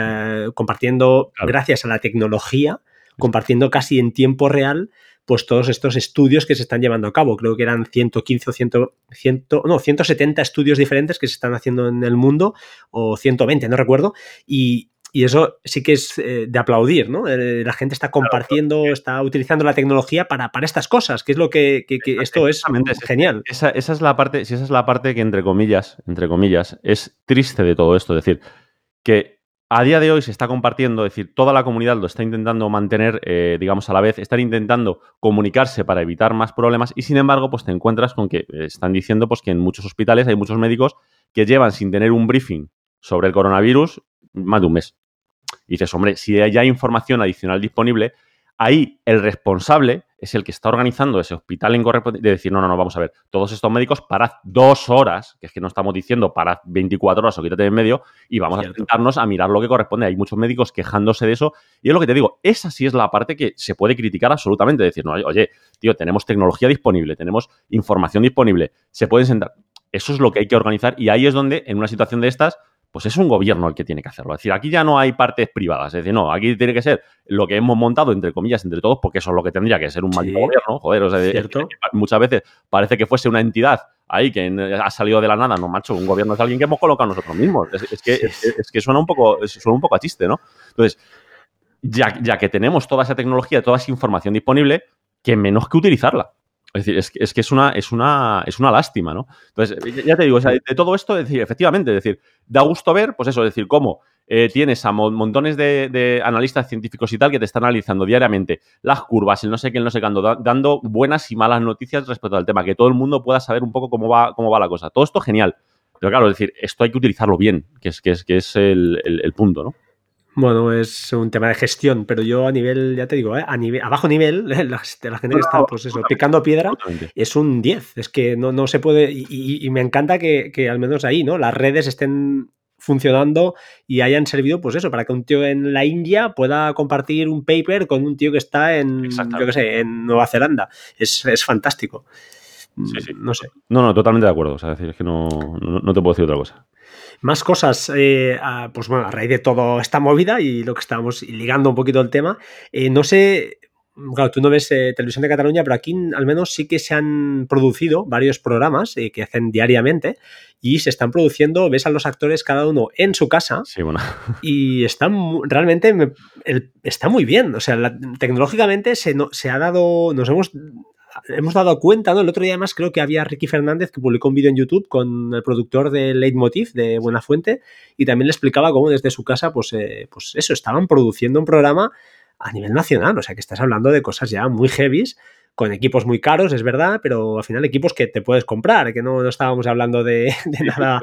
eh, compartiendo, gracias a la tecnología, compartiendo casi en tiempo real pues todos estos estudios que se están llevando a cabo. Creo que eran 115 o 100, 100, no, 170 estudios diferentes que se están haciendo en el mundo, o 120, no recuerdo, y, y eso sí que es eh, de aplaudir, ¿no? Eh, la gente está compartiendo, está utilizando la tecnología para, para, estas cosas, que es lo que, esto es genial. Esa, es la parte, si esa es la parte que entre comillas, entre comillas, es triste de todo esto. Es decir, que a día de hoy se está compartiendo, es decir, toda la comunidad lo está intentando mantener, eh, digamos, a la vez, están intentando comunicarse para evitar más problemas y sin embargo, pues te encuentras con que están diciendo pues que en muchos hospitales hay muchos médicos que llevan sin tener un briefing sobre el coronavirus más de un mes. Y dices, hombre, si hay información adicional disponible, ahí el responsable es el que está organizando ese hospital en correspondencia de decir, no, no, no, vamos a ver, todos estos médicos parad dos horas, que es que no estamos diciendo parad 24 horas o quítate en medio, y vamos a sentarnos a mirar lo que corresponde. Hay muchos médicos quejándose de eso, y es lo que te digo, esa sí es la parte que se puede criticar absolutamente, decir, no, oye, tío, tenemos tecnología disponible, tenemos información disponible, se pueden sentar. Eso es lo que hay que organizar, y ahí es donde, en una situación de estas, pues es un gobierno el que tiene que hacerlo. Es decir, aquí ya no hay partes privadas. Es decir, no, aquí tiene que ser lo que hemos montado, entre comillas, entre todos, porque eso es lo que tendría que ser un maldito gobierno. Joder, o sea, muchas veces parece que fuese una entidad ahí que ha salido de la nada. No, macho, un gobierno es alguien que hemos colocado nosotros mismos. Es, que, es, que suena un poco, suena un poco a chiste, ¿no? Entonces, ya, ya que tenemos toda esa tecnología, toda esa información disponible, que menos que utilizarla. Es decir, es que, es que es, una, es, una, es una lástima, ¿no? Entonces, ya te digo, de todo esto, es decir, efectivamente, es decir, da gusto ver, pues eso, es decir, cómo eh, tienes a montones de, analistas científicos y tal que te están analizando diariamente las curvas, el no sé qué, el no sé cuándo, dando buenas y malas noticias respecto al tema, que todo el mundo pueda saber un poco cómo va, cómo va la cosa. Todo esto genial. Pero claro, es decir, esto hay que utilizarlo bien, que es, que es, que es el punto, ¿no? Bueno, es un tema de gestión, pero yo a nivel, ya te digo, ¿eh? a, nivel, a bajo nivel, *laughs* la, la gente que está pues eso, picando piedra, es un 10. Es que no, no se puede. Y, me encanta que, que, al menos ahí, ¿no? Las redes estén funcionando y hayan servido, pues eso, para que un tío en la India pueda compartir un paper con un tío que está en, yo qué sé, en Nueva Zelanda. Es, es fantástico. Sí, sí. No sé. No, no, totalmente de acuerdo. O sea, decir, es que no, no, te puedo decir otra cosa. Más cosas, eh, a, pues bueno, a raíz de toda esta movida y lo que estábamos ligando un poquito el tema, eh, no sé, claro, tú no ves eh, televisión de Cataluña, pero aquí al menos sí que se han producido varios programas que hacen diariamente y se están produciendo, ves a los actores cada uno en su casa sí, bueno. y están realmente está muy bien, o sea, tecnológicamente se, se ha dado, nos hemos hemos dado cuenta, ¿no? El otro día además creo que había Ricky Fernández que publicó un vídeo en YouTube con el productor de Leitmotiv de Buena Fuente y también le explicaba cómo desde su casa, pues, eh, pues eso, estaban produciendo un programa a nivel nacional, o sea que estás hablando de cosas ya muy heavies con equipos muy caros, es verdad, pero al final equipos que te puedes comprar, que no, no estábamos hablando de, de nada.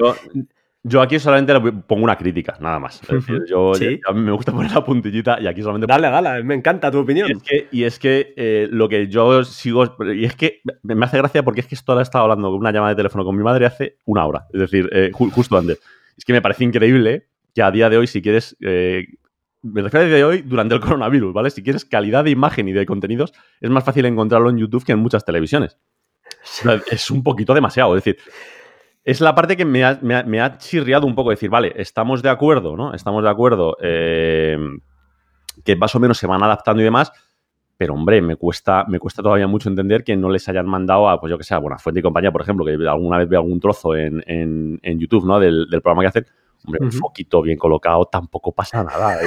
Yo aquí solamente le pongo una crítica, nada más. yo, me gusta *laughs* poner la puntillita y aquí solamente. Dale, dale, me encanta tu opinión. Y es que, eh, lo que yo sigo. Y es que me hace gracia porque es que esto lo he estado hablando con una llamada de teléfono con mi madre hace una hora. Es decir, eh, justo antes. Es que me parece increíble que a día de hoy, si quieres. Eh, me refiero a día de hoy durante el coronavirus, ¿vale? Si quieres calidad de imagen y de contenidos, es más fácil encontrarlo en YouTube que en muchas televisiones. es un poquito demasiado. Es decir, es la parte que me ha, chirriado un poco, decir, vale, estamos de acuerdo, ¿no? Estamos de acuerdo eh, que más o menos se van adaptando y demás, pero hombre, me cuesta, me cuesta todavía mucho entender que no les hayan mandado a, pues yo que sé, a Buenafuente y compañía, por ejemplo, que alguna vez veo algún trozo en, YouTube, ¿no? Del, programa que hacen. Hombre, un foquito bien colocado tampoco pasa nada.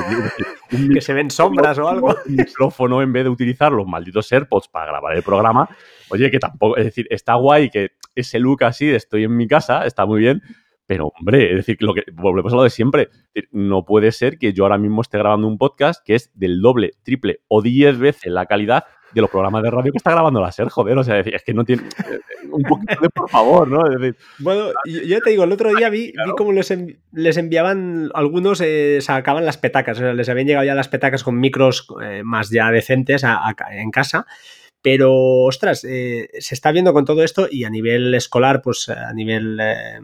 que se ven sombras o algo. Un micrófono en vez de utilizar los malditos AirPods para grabar el programa. Oye, que tampoco, es decir, está guay que ese look así de estoy en mi casa, está muy bien, pero hombre, es decir, lo que volvemos a lo de siempre. No puede ser que yo ahora mismo esté grabando un podcast que es del doble, triple o diez veces la calidad de los programas de radio que está grabando la SER, joder, o sea, es que no tiene un poquito de por favor, ¿no? bueno, yo te digo, el otro día vi, vi cómo les, les enviaban, algunos eh, sacaban las petacas, o sea, les habían llegado ya las petacas con micros eh, más ya decentes en casa pero, ostras, eh, se está viendo con todo esto y a nivel escolar, pues a nivel eh,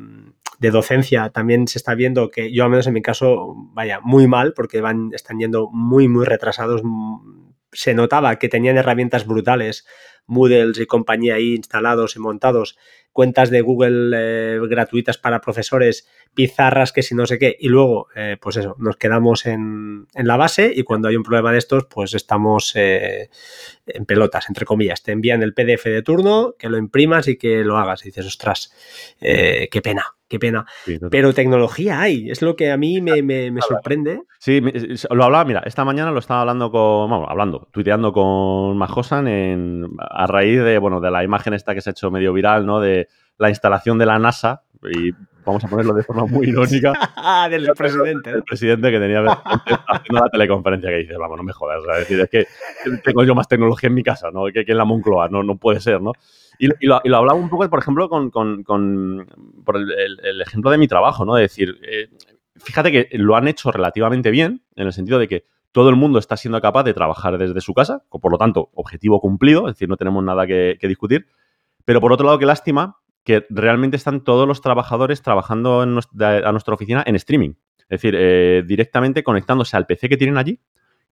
de docencia también se está viendo que yo al menos en mi caso, vaya, muy mal porque van, están yendo muy, muy retrasados. Se notaba que tenían herramientas brutales, Moodles y compañía ahí instalados y montados, cuentas de Google eh, gratuitas para profesores, pizarras que si no sé qué, y luego, eh, pues eso, nos quedamos en, la base y cuando hay un problema de estos, pues estamos eh, en pelotas, entre comillas. Te envían el PDF de turno, que lo imprimas y que lo hagas. Y dices, ostras, qué pena, qué pena. Pero tecnología hay, es lo que a mí me, sorprende. Sí, lo hablaba, mira, esta mañana lo estaba hablando con, vamos, hablando, tuiteando con Majosan en, a raíz de, bueno, de la imagen esta que se ha hecho medio viral, ¿no? De la instalación de la NASA, y vamos a ponerlo de forma muy irónica. *laughs* del presidente. El presidente que tenía haciendo la teleconferencia que dice, vamos, no me jodas. es decir, es que tengo yo más tecnología en mi casa, ¿no? Que, en la Moncloa, no, no puede ser, ¿no? Y, lo, hablaba un poco, por ejemplo, con, por el, ejemplo de mi trabajo, ¿no? De decir, eh, fíjate que lo han hecho relativamente bien, en el sentido de que todo el mundo está siendo capaz de trabajar desde su casa, por lo tanto, objetivo cumplido, es decir, no tenemos nada que, discutir. Pero por otro lado, qué lástima que realmente están todos los trabajadores trabajando en a nuestra oficina en streaming. Es decir, eh, directamente conectándose al PC que tienen allí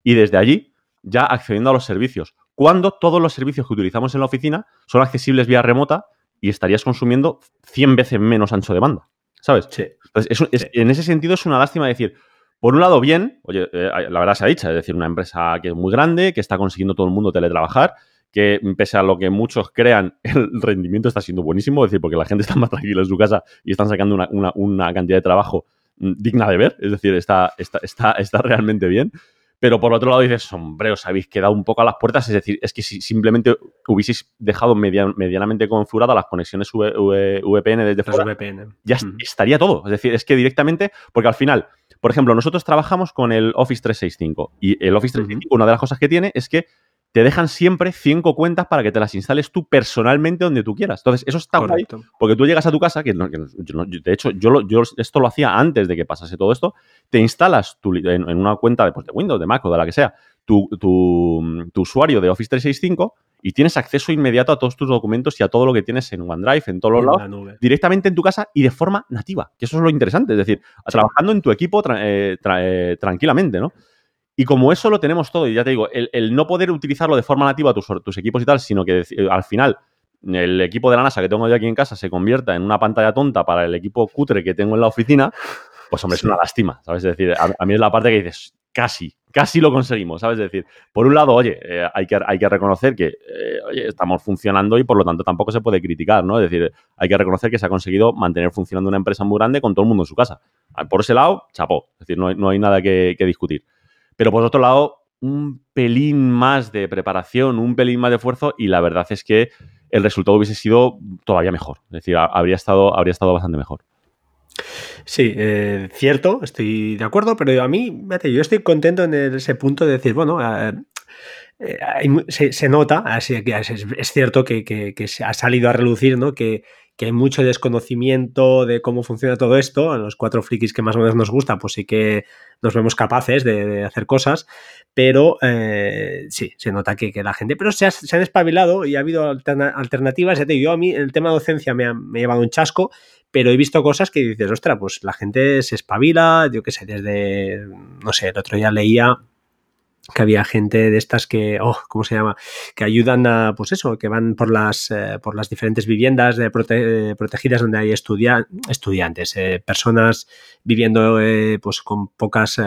y desde allí ya accediendo a los servicios. Cuando todos los servicios que utilizamos en la oficina son accesibles vía remota y estarías consumiendo 100 veces menos ancho de banda. ¿Sabes? Sí. En ese sentido es una lástima decir, por un lado, bien, oye, eh, la verdad se ha dicho, es decir, una empresa que es muy grande, que está consiguiendo todo el mundo teletrabajar, que pese a lo que muchos crean, *laughs* el rendimiento está siendo buenísimo, es decir, porque la gente está más tranquila en su casa y están sacando una, cantidad de trabajo mm, digna de ver, es decir, está, está, está, está realmente bien. Pero por otro lado dices, hombre, os habéis quedado un poco a las puertas. Es decir, es que si simplemente hubieseis dejado medianamente configuradas las conexiones VPN desde fuera, VPN. ya estaría todo. Es decir, es que directamente, porque al final, por ejemplo, nosotros trabajamos con el Office 365 y el Office 365, una de las cosas que tiene es que te dejan siempre cinco cuentas para que te las instales tú personalmente donde tú quieras. Entonces, eso está guay, porque tú llegas a tu casa, que, de hecho, yo, yo, esto lo hacía antes de que pasase todo esto, te instalas en, una cuenta de, pues, de, Windows, de Mac o de la que sea, tu, tu, usuario de Office 365 y tienes acceso inmediato a todos tus documentos y a todo lo que tienes en OneDrive, en todos los lados, directamente en tu casa y de forma nativa, que eso es lo interesante, es decir, trabajando en tu equipo eh, eh, tranquilamente, ¿no? Y como eso lo tenemos todo, y ya te digo, el, no poder utilizarlo de forma nativa tus, tus equipos y tal, sino que al final el equipo de la NASA que tengo yo aquí en casa se convierta en una pantalla tonta para el equipo cutre que tengo en la oficina, pues hombre, es una lástima, ¿sabes? Es decir, a, mí es la parte que dices, casi, casi lo conseguimos, ¿sabes? Es decir, por un lado, oye, eh, hay, que, hay que reconocer que, eh, oye, estamos funcionando y por lo tanto tampoco se puede criticar, ¿no? Es decir, hay que reconocer que se ha conseguido mantener funcionando una empresa muy grande con todo el mundo en su casa. Por ese lado, chapó, es decir, no hay, nada que, discutir. Pero por otro lado, un pelín más de preparación, un pelín más de esfuerzo y la verdad es que el resultado hubiese sido todavía mejor. Es decir, habría estado, habría estado bastante mejor. Sí, eh, cierto, estoy de acuerdo, pero a mí, yo estoy contento en ese punto de decir, bueno, eh, eh, se, nota, así que es, cierto que, se ha salido a relucir, ¿no? Que, hay mucho desconocimiento de cómo funciona todo esto. A los cuatro frikis que más o menos nos gusta, pues sí que nos vemos capaces de, hacer cosas, pero sí, se nota que, la gente, pero se, han espabilado y ha habido alternativas. Ya te digo, yo a mí el tema docencia me ha, me ha llevado un chasco pero he visto cosas que dices, ostras, pues la gente se espabila, yo qué sé, desde, no sé, el otro día leía que había gente de estas que, oh, ¿cómo se llama? Que ayudan a, pues eso, que van por las, eh, por las diferentes viviendas de protegidas donde hay estudiantes, eh, personas viviendo eh, pues con pocas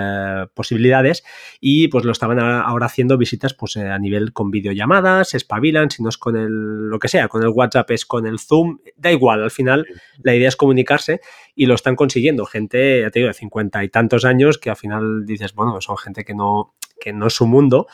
posibilidades y pues lo estaban ahora haciendo visitas pues a nivel con videollamadas, se espabilan, si no es con el, lo que sea, con el WhatsApp es con el Zoom, da igual, al final la idea es comunicarse y lo están consiguiendo, gente, ya te digo, de cincuenta y tantos años que al final dices, bueno, son gente que no que no es su mundo.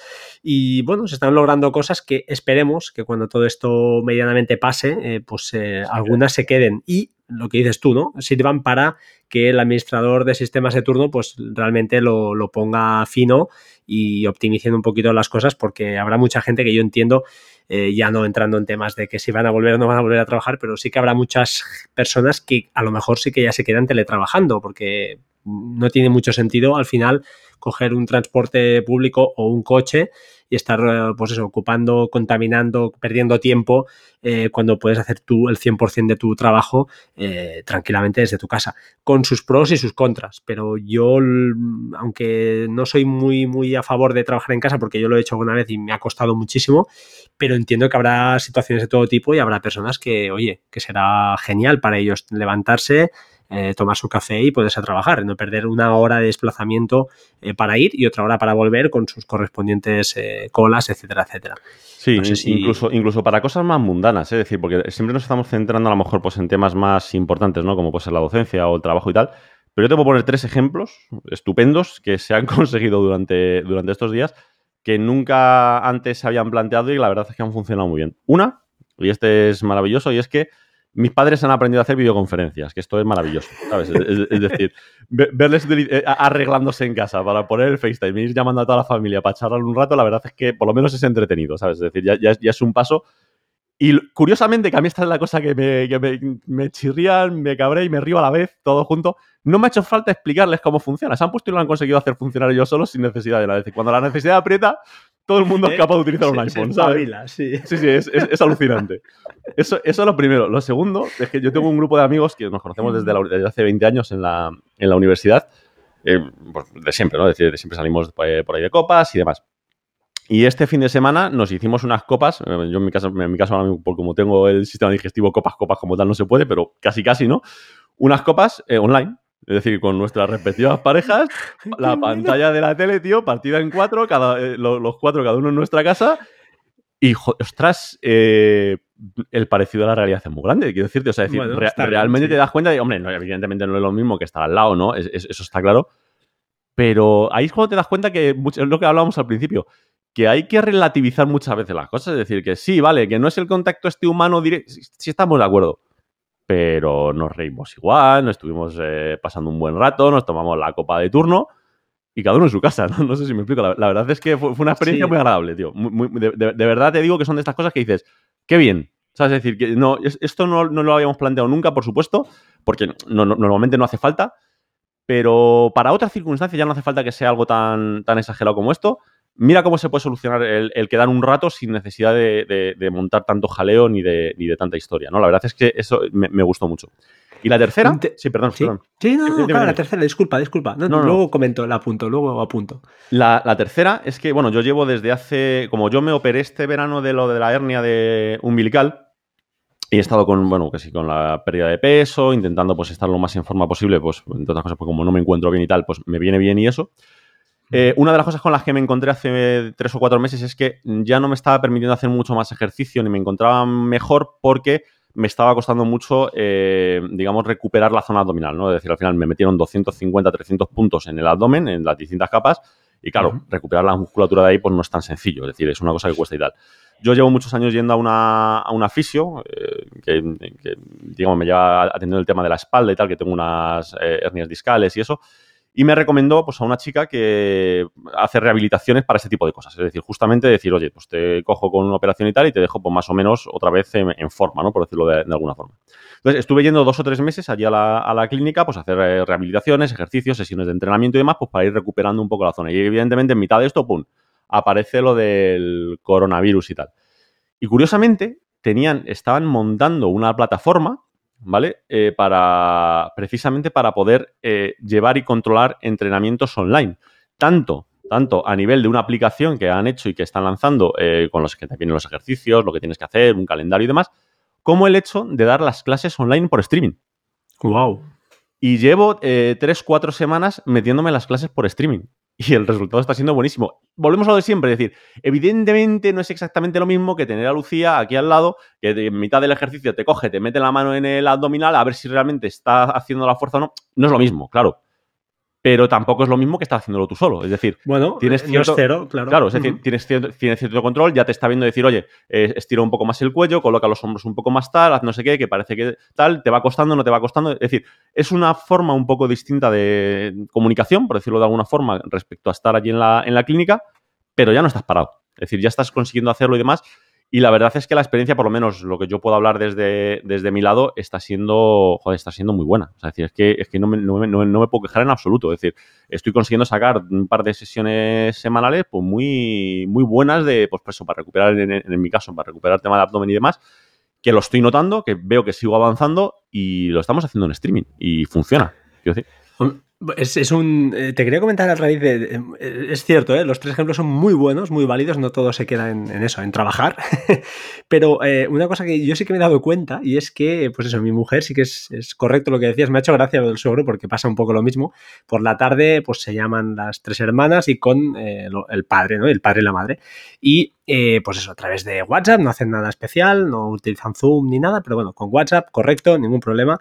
Y bueno, se están logrando cosas que esperemos que cuando todo esto medianamente pase, eh, pues eh, algunas se queden. Y lo que dices tú, ¿no? Sirvan para que el administrador de sistemas de turno, pues realmente lo, ponga fino y optimicen un poquito las cosas, porque habrá mucha gente que yo entiendo. Eh, ya no entrando en temas de que si van a volver o no van a volver a trabajar, pero sí que habrá muchas personas que a lo mejor sí que ya se quedan teletrabajando, porque no tiene mucho sentido al final coger un transporte público o un coche y estar, eh, pues eso, ocupando, contaminando, perdiendo tiempo eh, cuando puedes hacer tú el 100% de tu trabajo eh, tranquilamente desde tu casa, con sus pros y sus contras. Pero yo, aunque no soy muy, muy a favor de trabajar en casa, porque yo lo he hecho alguna vez y me ha costado muchísimo, pero entiendo que habrá situaciones de todo tipo y habrá personas que, oye, que será genial para ellos levantarse, eh, tomar su café y poderse trabajar, no perder una hora de desplazamiento eh, para ir y otra hora para volver con sus correspondientes eh, colas, etcétera, etcétera. Sí, incluso, incluso para cosas más mundanas, es decir, porque siempre nos estamos centrando a lo mejor pues, en temas más importantes, ¿no? Como puede ser la docencia o el trabajo y tal. Pero yo te puedo poner tres ejemplos estupendos que se han *laughs* conseguido durante, durante estos días que nunca antes se habían planteado y la verdad es que han funcionado muy bien. Una, y este es maravilloso, y es que mis padres han aprendido a hacer videoconferencias, que esto es maravilloso, ¿sabes? Es, decir, verles eh, arreglándose en casa para poner el FaceTime ir llamando a toda la familia para charlar un rato, la verdad es que por lo menos es entretenido, ¿sabes? Es decir, ya, es un paso. Y curiosamente, que a mí esta es la cosa que, me, que me, me, chirrían, me cabré y me río a la vez, todo junto, no me ha hecho falta explicarles cómo funciona. Se han puesto y lo han conseguido hacer funcionar ellos solos sin necesidad de. Es decir, cuando la necesidad aprieta, todo el mundo es capaz de utilizar un iPhone, ¿sabes? sí, sí, sí es, alucinante. Eso, eso es lo primero. Lo segundo es que yo tengo un grupo de amigos que nos conocemos desde, hace 20 años en la, en la universidad, eh, pues, de siempre, ¿no? Es decir, de siempre salimos por ahí de copas y demás. Y este fin de semana nos hicimos unas copas. Eh, yo en mi caso, en mi caso como tengo el sistema digestivo copas, copas como tal no se puede, pero casi casi, ¿no? Unas copas eh, online. Es decir, con nuestras respectivas parejas, *laughs* la pantalla de la tele, tío, partida en cuatro, cada, eh, los, cuatro, cada uno en nuestra casa. Y, ostras, eh, el parecido a la realidad es muy grande, quiero decirte. O sea, decir, realmente te das cuenta de, hombre, evidentemente no es lo mismo que estar al lado, ¿no? eso está claro. Pero ahí es cuando te das cuenta que es lo que hablábamos al principio, que hay que relativizar muchas veces las cosas. Es decir, que sí, vale, que no es el contacto este humano directo, si estamos de acuerdo pero nos reímos igual, nos estuvimos eh, pasando un buen rato, nos tomamos la copa de turno y cada uno en su casa, ¿no? *laughs* No sé si me explico. La, verdad es que fue, una experiencia muy agradable, tío. de, verdad te digo que son de estas cosas que dices, qué bien. ¿Sabes? Es decir, que no, esto no, lo habíamos planteado nunca, por supuesto, porque normalmente no hace falta, pero para otras circunstancias ya no hace falta que sea algo tan, tan exagerado como esto. Mira cómo se puede solucionar el, quedar un rato sin necesidad de, montar tanto jaleo ni de, ni de, tanta historia, ¿no? La verdad es que eso me, gustó mucho. Y la tercera, sí, perdón, ¿Sí? perdón. Sí, no, no, claro, la tercera, disculpa, disculpa. luego comento, la apunto, luego apunto. La, la, tercera es que, bueno, yo llevo desde hace, como yo me operé este verano de lo de la hernia de umbilical, y he estado con, bueno, que sí, con la pérdida de peso, intentando pues estar lo más en forma posible, pues, entre otras cosas, pues como no me encuentro bien y tal, pues me viene bien y eso. Eh, una de las cosas con las que me encontré hace tres o cuatro meses es que ya no me estaba permitiendo hacer mucho más ejercicio ni me encontraba mejor porque me estaba costando mucho, eh, digamos, recuperar la zona abdominal, ¿no? Es decir, al final me metieron 250, 300 puntos en el abdomen, en las distintas capas, y claro, recuperar la musculatura de ahí pues no es tan sencillo, es decir, es una cosa que cuesta y tal. Yo llevo muchos años yendo a una, a una fisio, eh, que, digamos, me lleva atendiendo el tema de la espalda y tal, que tengo unas hernias discales y eso, y me recomendó pues, a una chica que hace rehabilitaciones para este tipo de cosas. Es decir, justamente decir, oye, pues te cojo con una operación y tal y te dejo pues, más o menos otra vez en, forma, ¿no? Por decirlo de, alguna forma. Entonces, estuve yendo dos o tres meses allí a la, clínica, pues a hacer eh, rehabilitaciones, ejercicios, sesiones de entrenamiento y demás, pues para ir recuperando un poco la zona. Y evidentemente, en mitad de esto, pum, aparece lo del coronavirus y tal. Y curiosamente, tenían, estaban montando una plataforma ¿vale? Eh, para, precisamente para poder eh, llevar y controlar entrenamientos online. Tanto, tanto a nivel de una aplicación que han hecho y que están lanzando eh, con los que te vienen los ejercicios, lo que tienes que hacer, un calendario y demás, como el hecho de dar las clases online por streaming. Wow. Y llevo tres, cuatro semanas metiéndome las clases por streaming y el resultado está siendo buenísimo. Volvemos a lo de siempre, es decir, evidentemente no es exactamente lo mismo que tener a Lucía aquí al lado, que en mitad del ejercicio te coge, te mete la mano en el abdominal a ver si realmente está haciendo la fuerza o no. No es lo mismo, claro pero tampoco es lo mismo que estar haciéndolo tú solo. Es decir, bueno, tienes eh, cierto, cero, claro. Claro, es decir, tienes, cierto, tienes, cierto, control, ya te está viendo decir, oye, eh, estira un poco más el cuello, coloca los hombros un poco más tal, haz no sé qué, que parece que tal, te va costando, no te va costando. Es decir, es una forma un poco distinta de comunicación, por decirlo de alguna forma, respecto a estar allí en la, en la clínica, pero ya no estás parado. Es decir, ya estás consiguiendo hacerlo y demás. Y la verdad es que la experiencia, por lo menos lo que yo puedo hablar desde, desde mi lado, está siendo, joder, está siendo muy buena. es decir, es que, es que no, me, no, no, me puedo quejar en absoluto. Es decir, estoy consiguiendo sacar un par de sesiones semanales pues muy, muy buenas de, pues, eso, para recuperar, en, mi caso, para recuperar el tema de abdomen y demás, que lo estoy notando, que veo que sigo avanzando y lo estamos haciendo en streaming y funciona. Es, un. Eh, te quería comentar a raíz de. Eh, es cierto, ¿eh? los tres ejemplos son muy buenos, muy válidos, no todo se queda en, eso, en trabajar. *laughs* Pero una cosa que yo sí que me he dado cuenta, y es que, pues eso, mi mujer sí que es, correcto lo que decías, me ha hecho gracia lo del suegro, porque pasa un poco lo mismo. Por la tarde, pues se llaman las tres hermanas y con el padre, ¿no? El padre y la madre. Y pues eso, a través de WhatsApp, no hacen nada especial, no utilizan Zoom ni nada, pero bueno, con WhatsApp, correcto, ningún problema.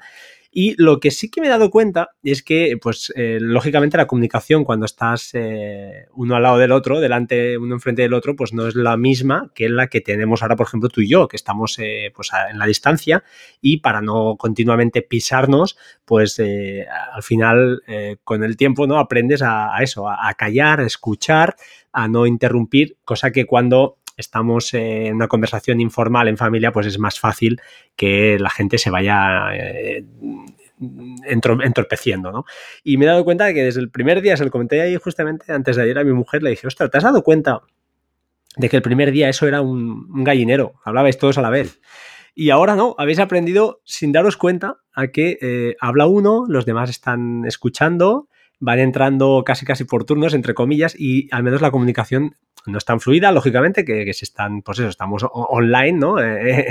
Y lo que sí que me he dado cuenta es que, pues, eh, lógicamente la comunicación cuando estás eh, uno al lado del otro, delante, uno enfrente del otro, pues no es la misma que la que tenemos ahora, por ejemplo, tú y yo, que estamos eh, pues en la distancia y para no continuamente pisarnos, pues al final con el tiempo no aprendes a, eso, a callar, a escuchar, a no interrumpir, cosa que cuando estamos en una conversación informal en familia, pues es más fácil que la gente se vaya eh, entorpeciendo, ¿no? Y me he dado cuenta de que desde el primer día, se lo comenté ahí justamente antes de ayer a mi mujer, le dije, ostras, ¿te has dado cuenta de que el primer día eso era un, gallinero? Hablabais todos a la vez. Y ahora no, habéis aprendido sin daros cuenta a que eh, habla uno, los demás están escuchando, van entrando casi casi por turnos, entre comillas, y al menos la comunicación no es tan fluida, lógicamente, que, se están, pues eso, estamos online, ¿no? Eh,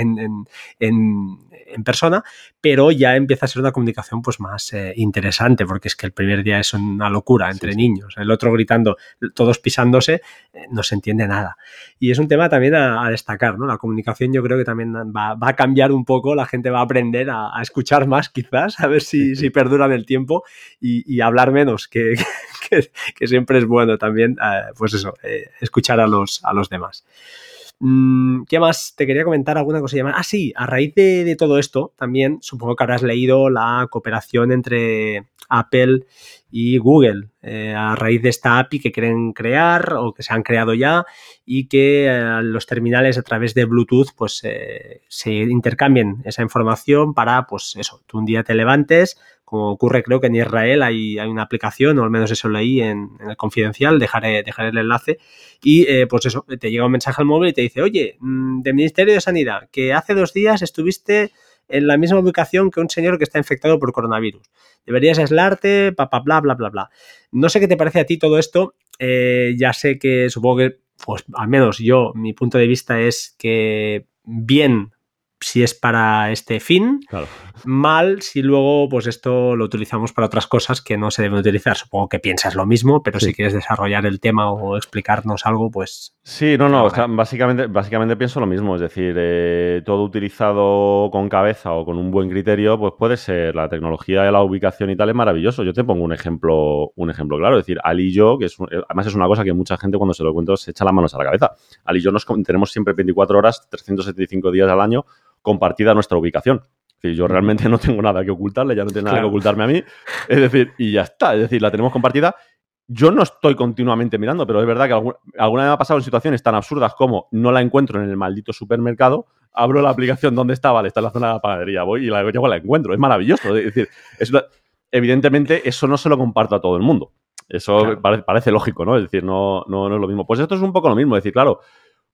en persona, pero ya empieza a ser una comunicación pues más eh, interesante, porque es que el primer día es una locura entre niños, el otro gritando, todos pisándose, eh, no se entiende nada. Y es un tema también a, destacar, ¿no? La comunicación yo creo que también va, a cambiar un poco, la gente va a aprender a, escuchar más quizás, a ver si, si *laughs* perduran el tiempo y, hablar menos, *laughs* que, que, siempre es bueno también, eh, pues eso, escuchar a los, a los demás. Mm, ¿Qué más? Te quería comentar alguna cosa Ah, sí, a raíz de, todo esto, también supongo que habrás leído la cooperación entre Apple y Google eh, a raíz de esta API que quieren crear o que se han creado ya y que eh, los terminales a través de Bluetooth pues eh, se intercambien esa información para pues eso, tú un día te levantes, como ocurre creo que en Israel hay, hay una aplicación, o al menos eso leí en, en el confidencial, dejaré, dejaré el enlace, y eh, pues eso, te llega un mensaje al móvil y te dice, oye, mm, del Ministerio de Sanidad, que hace dos días estuviste en la misma ubicación que un señor que está infectado por coronavirus. Deberías aislarte, bla, bla, bla, bla, bla. No sé qué te parece a ti todo esto. Eh, ya sé que supongo que, pues al menos yo, mi punto de vista es que bien si es para este fin, mal si luego pues esto lo utilizamos para otras cosas que no se deben utilizar. Supongo que piensas lo mismo, pero si quieres desarrollar el tema o explicarnos algo, pues... Sí, no, no, básicamente, básicamente pienso lo mismo, es decir, eh, todo utilizado con cabeza o con un buen criterio, pues puede ser la tecnología de la ubicación y tal es maravilloso. Yo te pongo un ejemplo, un ejemplo claro, es decir, Ali y yo, que es, además es una cosa que mucha gente cuando se lo cuento se echa las manos a la cabeza. Ali y yo nos tenemos siempre 24 horas, 375 días al año compartida nuestra ubicación. Es decir, yo realmente no tengo nada que ocultarle, ya no tiene nada que ocultarme a mí. Es decir, y ya está. Es decir, la tenemos compartida. Yo no estoy continuamente mirando, pero es verdad que alguna, vez me ha pasado en situaciones tan absurdas como no la encuentro en el maldito supermercado, abro la aplicación donde está, vale, está en la zona de la panadería, voy y la, la encuentro. Es maravilloso. Es decir, evidentemente eso no se lo comparto a todo el mundo. Eso parece, lógico, ¿no? Es decir, no, no, no es lo mismo. Pues esto es un poco lo mismo. Es decir, claro,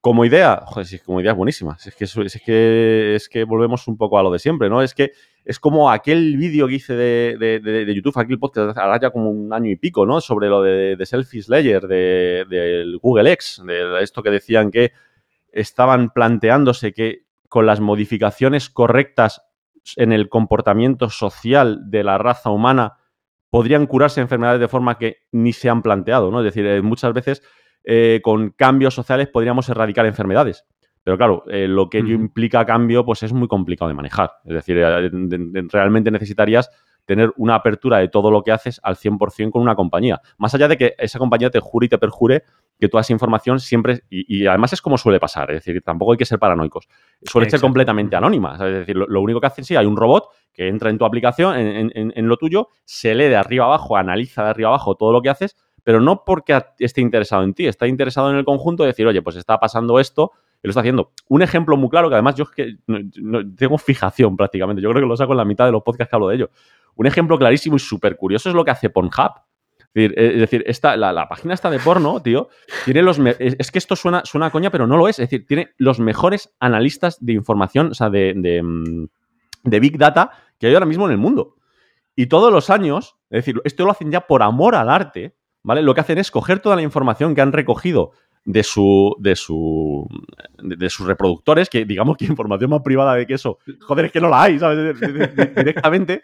como idea, joder, sí, como idea es buenísima. Es que, es, que, es que volvemos un poco a lo de siempre, ¿no? Es que es como aquel vídeo que hice de, de, YouTube, aquel podcast, ahora ya como un año y pico, ¿no? Sobre lo de, Selfies Layer, del Google X, de esto que decían que estaban planteándose que con las modificaciones correctas en el comportamiento social de la raza humana podrían curarse enfermedades de forma que ni se han planteado, ¿no? Es decir, eh, muchas veces eh, con cambios sociales podríamos erradicar enfermedades. Pero claro, eh, lo que implica cambio pues es muy complicado de manejar. Es decir, eh, realmente necesitarías tener una apertura de todo lo que haces al 100% con una compañía. Más allá de que esa compañía te jure y te perjure que toda esa información siempre, y, además es como suele pasar, es decir, tampoco hay que ser paranoicos, suele ser completamente anónima. Es decir, lo, único que hacen, sí, hay un robot que entra en tu aplicación, en, lo tuyo, se lee de arriba abajo, analiza de arriba abajo todo lo que haces, pero no porque esté interesado en ti, está interesado en el conjunto de decir, oye, pues está pasando esto y lo está haciendo. Un ejemplo muy claro, que además yo que tengo fijación prácticamente, yo creo que lo saco en la mitad de los podcasts que hablo de ello. Un ejemplo clarísimo y súper curioso es lo que hace Pornhub. Es decir, esta, la, página esta de porno, tío, tiene los... Es, que esto suena, suena a coña, pero no lo es. Es decir, tiene los mejores analistas de información, o sea, de, de, mm, de Big Data que hay ahora mismo en el mundo. Y todos los años, es decir, esto lo hacen ya por amor al arte, ¿vale? Lo que hacen es coger toda la información que han recogido de su de su de, sus reproductores, que digamos que *laughs* información más privada de que eso, joder, es que no la hay, ¿sabes? Directamente,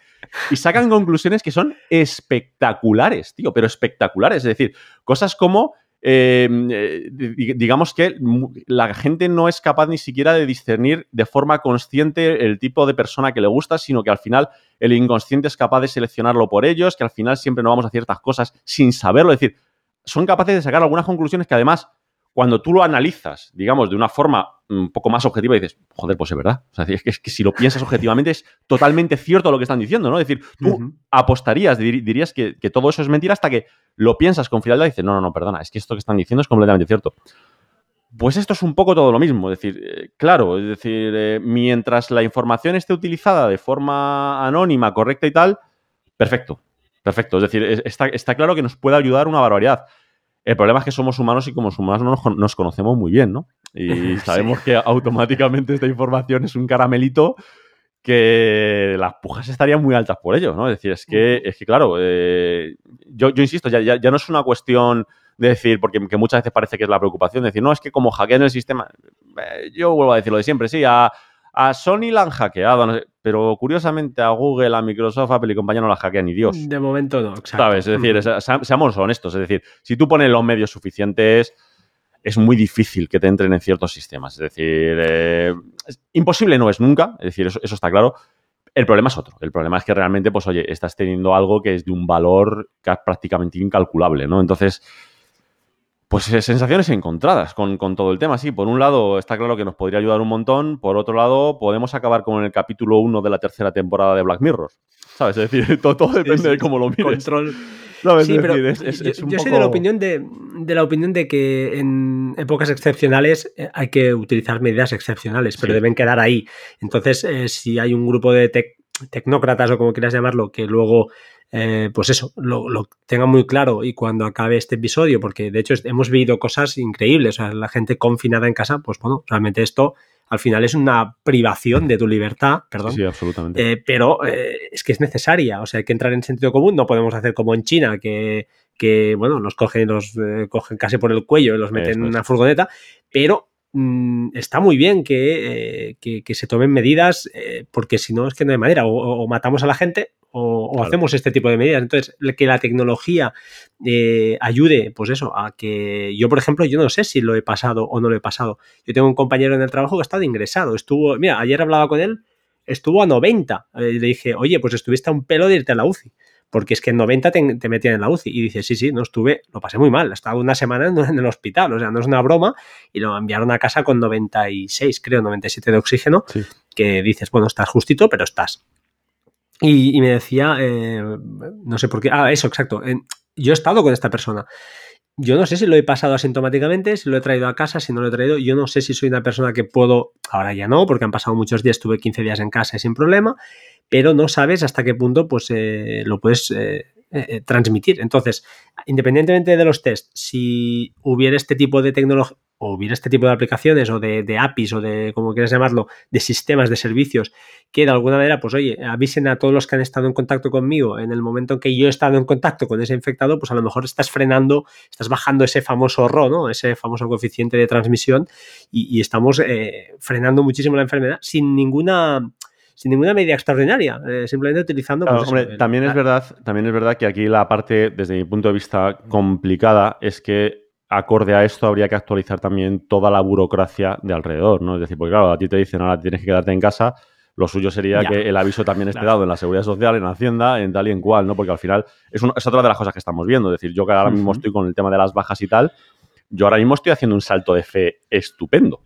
y sacan conclusiones que son espectaculares, tío, pero espectaculares, es decir, cosas como eh, digamos que la gente no es capaz ni siquiera de discernir de forma consciente el tipo de persona que le gusta, sino que al final el inconsciente es capaz de seleccionarlo por ellos, que al final siempre no vamos a ciertas cosas sin saberlo. Es decir, son capaces de sacar algunas conclusiones que además cuando tú lo analizas, digamos, de una forma un poco más objetiva, dices, joder, pues es verdad. O sea, *laughs* es que, es que si lo piensas objetivamente es totalmente cierto lo que están diciendo, ¿no? Es decir, tú apostarías, dirías que, todo eso es mentira hasta que lo piensas con frialdad y dices, no, no, no, perdona, es que esto que están diciendo es completamente cierto. Pues esto es un poco todo lo mismo. Es decir, eh, claro, es decir, eh, mientras la información esté utilizada de forma anónima, correcta y tal, perfecto. Perfecto. Es decir, está, está claro que nos puede ayudar una barbaridad. El problema es que somos humanos y como humanos no nos, conocemos muy bien, ¿no? Y *laughs* sabemos que automáticamente esta información es un caramelito que las pujas estarían muy altas por ello, ¿no? Es decir, es que, es que claro, eh, yo, insisto, ya, ya, no es una cuestión de decir, porque muchas veces parece que es la preocupación, de decir, no, es que como hackean el sistema, eh, yo vuelvo a decir lo de siempre, sí, a, a Sony la han hackeado, pero curiosamente a Google, a Microsoft, Apple y compañía no la hackean ni Dios. De momento no, exacto. ¿Sabes? Es decir, seamos honestos. Es decir, si tú pones los medios suficientes, es muy difícil que te entren en ciertos sistemas. Es decir, eh, imposible no es nunca, es decir, eso, eso, está claro. El problema es otro. El problema es que realmente, pues oye, estás teniendo algo que es de un valor prácticamente incalculable, ¿no? Entonces, pues eh, sensaciones encontradas con, todo el tema. Sí, por un lado está claro que nos podría ayudar un montón, por otro lado podemos acabar con el capítulo 1 de la tercera temporada de Black Mirror. ¿Sabes? Es decir, *laughs* todo, depende de cómo lo mires. Control. Sí, pero yo, soy de la opinión de, la opinión de que en épocas excepcionales eh, hay que utilizar medidas excepcionales, pero deben quedar ahí. Entonces, eh, si hay un grupo de tecnócratas o como quieras llamarlo, que luego, eh, pues eso, lo, lo, tengan muy claro y cuando acabe este episodio, porque de hecho hemos vivido cosas increíbles, o sea, la gente confinada en casa, pues bueno, realmente esto al final es una privación de tu libertad, perdón. Sí, absolutamente. Eh, pero eh, es que es necesaria, o sea, hay que entrar en sentido común, no podemos hacer como en China, que, que bueno, nos cogen, los eh, cogen casi por el cuello y los meten en una furgoneta, pero mm, está muy bien que, que, que, se tomen medidas, porque si no es que no hay manera, o, o matamos a la gente o, claro. hacemos este tipo de medidas. Entonces, que la tecnología eh, ayude, pues eso, a que yo, por ejemplo, yo no sé si lo he pasado o no lo he pasado. Yo tengo un compañero en el trabajo que ha estado ingresado. Estuvo, mira, ayer hablaba con él, estuvo a 90. Eh, le dije, oye, pues estuviste a un pelo de irte a la UCI. Porque es que en 90 te, te, metían en la UCI. Y dice, sí, sí, no estuve, lo pasé muy mal. Estaba una semana en el hospital, o sea, no es una broma. Y lo enviaron a casa con 96, creo, 97 de oxígeno. Sí. Que dices, bueno, estás justito, pero estás. Y, y me decía, eh, no sé por qué, ah, eso, exacto, eh, yo he estado con esta persona. Yo no sé si lo he pasado asintomáticamente, si lo he traído a casa, si no lo he traído. Yo no sé si soy una persona que puedo, ahora ya no, porque han pasado muchos días, estuve 15 días en casa y sin problema, pero no sabes hasta qué punto pues eh, lo puedes eh, eh, transmitir. Entonces, independientemente de los test, si hubiera este tipo de tecnología o hubiera este tipo de aplicaciones o de, de, APIs o de, como quieras llamarlo, de sistemas, de servicios, que de alguna manera, pues oye, avisen a todos los que han estado en contacto conmigo en el momento en que yo he estado en contacto con ese infectado, pues a lo mejor estás frenando, estás bajando ese famoso RO, ¿no? Ese famoso coeficiente de transmisión y, y estamos eh, frenando muchísimo la enfermedad sin ninguna sin ninguna medida extraordinaria, eh, simplemente utilizando. Claro, pues, hombre, eso, también es verdad, también es verdad que aquí la parte, desde mi punto de vista, complicada es que acorde a esto habría que actualizar también toda la burocracia de alrededor, ¿no? Es decir, porque claro, a ti te dicen ahora tienes que quedarte en casa, lo suyo sería ya, que el aviso también esté claro. dado en la seguridad social, en Hacienda, en tal y en cual, ¿no? Porque al final es, un, es otra de las cosas que estamos viendo. Es decir, yo que ahora mismo uh -huh. estoy con el tema de las bajas y tal, yo ahora mismo estoy haciendo un salto de fe estupendo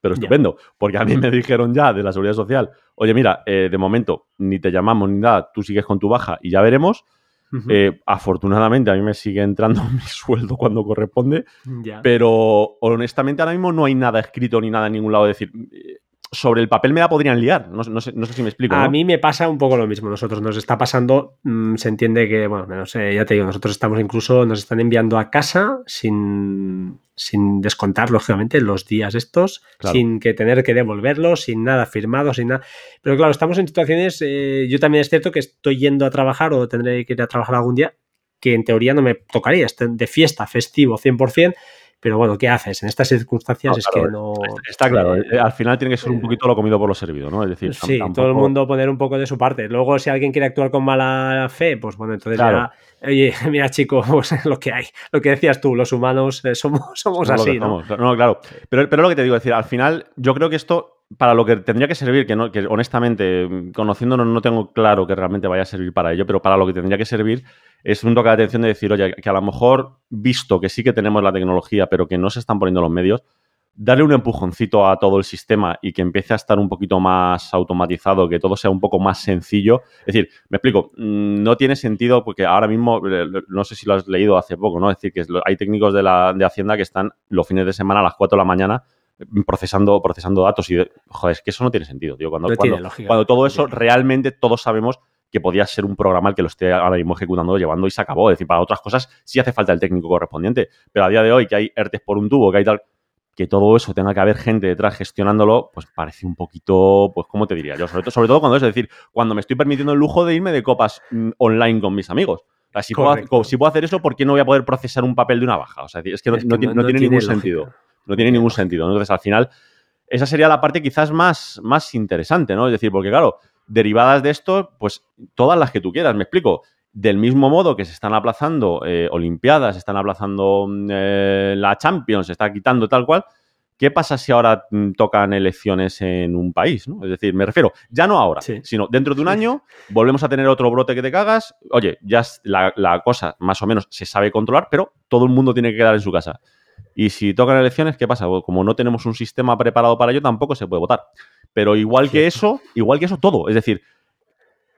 pero estupendo, porque a mí me dijeron ya de la seguridad social, oye, mira, eh, de momento ni te llamamos ni nada, tú sigues con tu baja y ya veremos. Uh -huh. eh, afortunadamente a mí me sigue entrando *laughs* mi sueldo cuando corresponde, yeah. pero honestamente ahora mismo no hay nada escrito ni nada en ningún lado de decir, sobre el papel me la podrían liar. No, no, sé, no sé, si me explico. A ¿no? mí me pasa un poco lo mismo. Nosotros nos está pasando, mmm, se entiende que, bueno, no sé, ya te digo, nosotros estamos incluso, nos están enviando a casa sin, sin descontar, lógicamente, los días estos, claro. sin que tener que devolverlos, sin nada firmado, sin nada. Pero claro, estamos en situaciones, eh, yo también es cierto que estoy yendo a trabajar o tendré que ir a trabajar algún día, que en teoría no me tocaría, de fiesta, festivo, 100%, pero bueno, ¿qué haces? En estas circunstancias no, es claro, que no. Está, claro, eh, al final tiene que ser un poquito lo comido por lo servido, ¿no? Es decir, sí, tampoco... todo el mundo poner un poco de su parte. Luego, si alguien quiere actuar con mala fe, pues bueno, entonces claro. ya, oye, *laughs* mira, chico, *laughs* pues lo que hay, lo que decías tú, los humanos eh, somos, *laughs* somos, así, ¿no? Somos. No, claro. Pero, pero lo que te digo, es decir, al final, yo creo que esto para lo que tendría que servir, que, no, que honestamente, conociéndonos, no tengo claro que realmente vaya a servir para ello, pero para lo que tendría que servir es un toque de atención de decir, oye, que a lo mejor, visto que sí que tenemos la tecnología, pero que no se están poniendo los medios, darle un empujoncito a todo el sistema y que empiece a estar un poquito más automatizado, que todo sea un poco más sencillo. Es decir, me explico, mm, no tiene sentido porque ahora mismo, eh, no sé si lo has leído hace poco, ¿no? Es decir, que hay técnicos de, la, de Hacienda que están los fines de semana a las 4 de la mañana procesando, procesando datos y, joder, es que eso no tiene sentido, tío. Cuando, no cuando, cuando todo eso, realmente todos sabemos que podía ser un programa el que lo esté ahora mismo ejecutando, llevando y se acabó. Es decir, para otras cosas sí hace falta el técnico correspondiente, pero a día de hoy que hay ERTES por un tubo, que hay tal, que todo eso tenga que haber gente detrás gestionándolo, pues parece un poquito, pues, ¿cómo te diría yo? Sobre todo, sobre todo cuando es, es decir, cuando me estoy permitiendo el lujo de irme de copas mm, online con mis amigos. O sea, si, puedo, si, puedo, hacer eso, ¿por qué no voy a poder procesar un papel de una baja? O sea, es que no, es que no, no, no tiene, tiene, ningún lógica. sentido. No tiene ningún sentido. Entonces, al final, esa sería la parte quizás más, más interesante, ¿no? Es decir, porque claro, derivadas de esto, pues todas las que tú quieras, me explico. Del mismo modo que se están aplazando eh, Olimpiadas, se están aplazando eh, la Champions, se está quitando tal cual. ¿Qué pasa si ahora mm, tocan elecciones en un país? ¿no? Es decir, me refiero, ya no ahora, sí. sino dentro de un año volvemos a tener otro brote que te cagas. Oye, ya la, la, cosa más o menos se sabe controlar, pero todo el mundo tiene que quedar en su casa. Y si tocan elecciones, ¿qué pasa? Como no tenemos un sistema preparado para ello, tampoco se puede votar. Pero igual sí. que eso, igual que eso, todo. Es decir,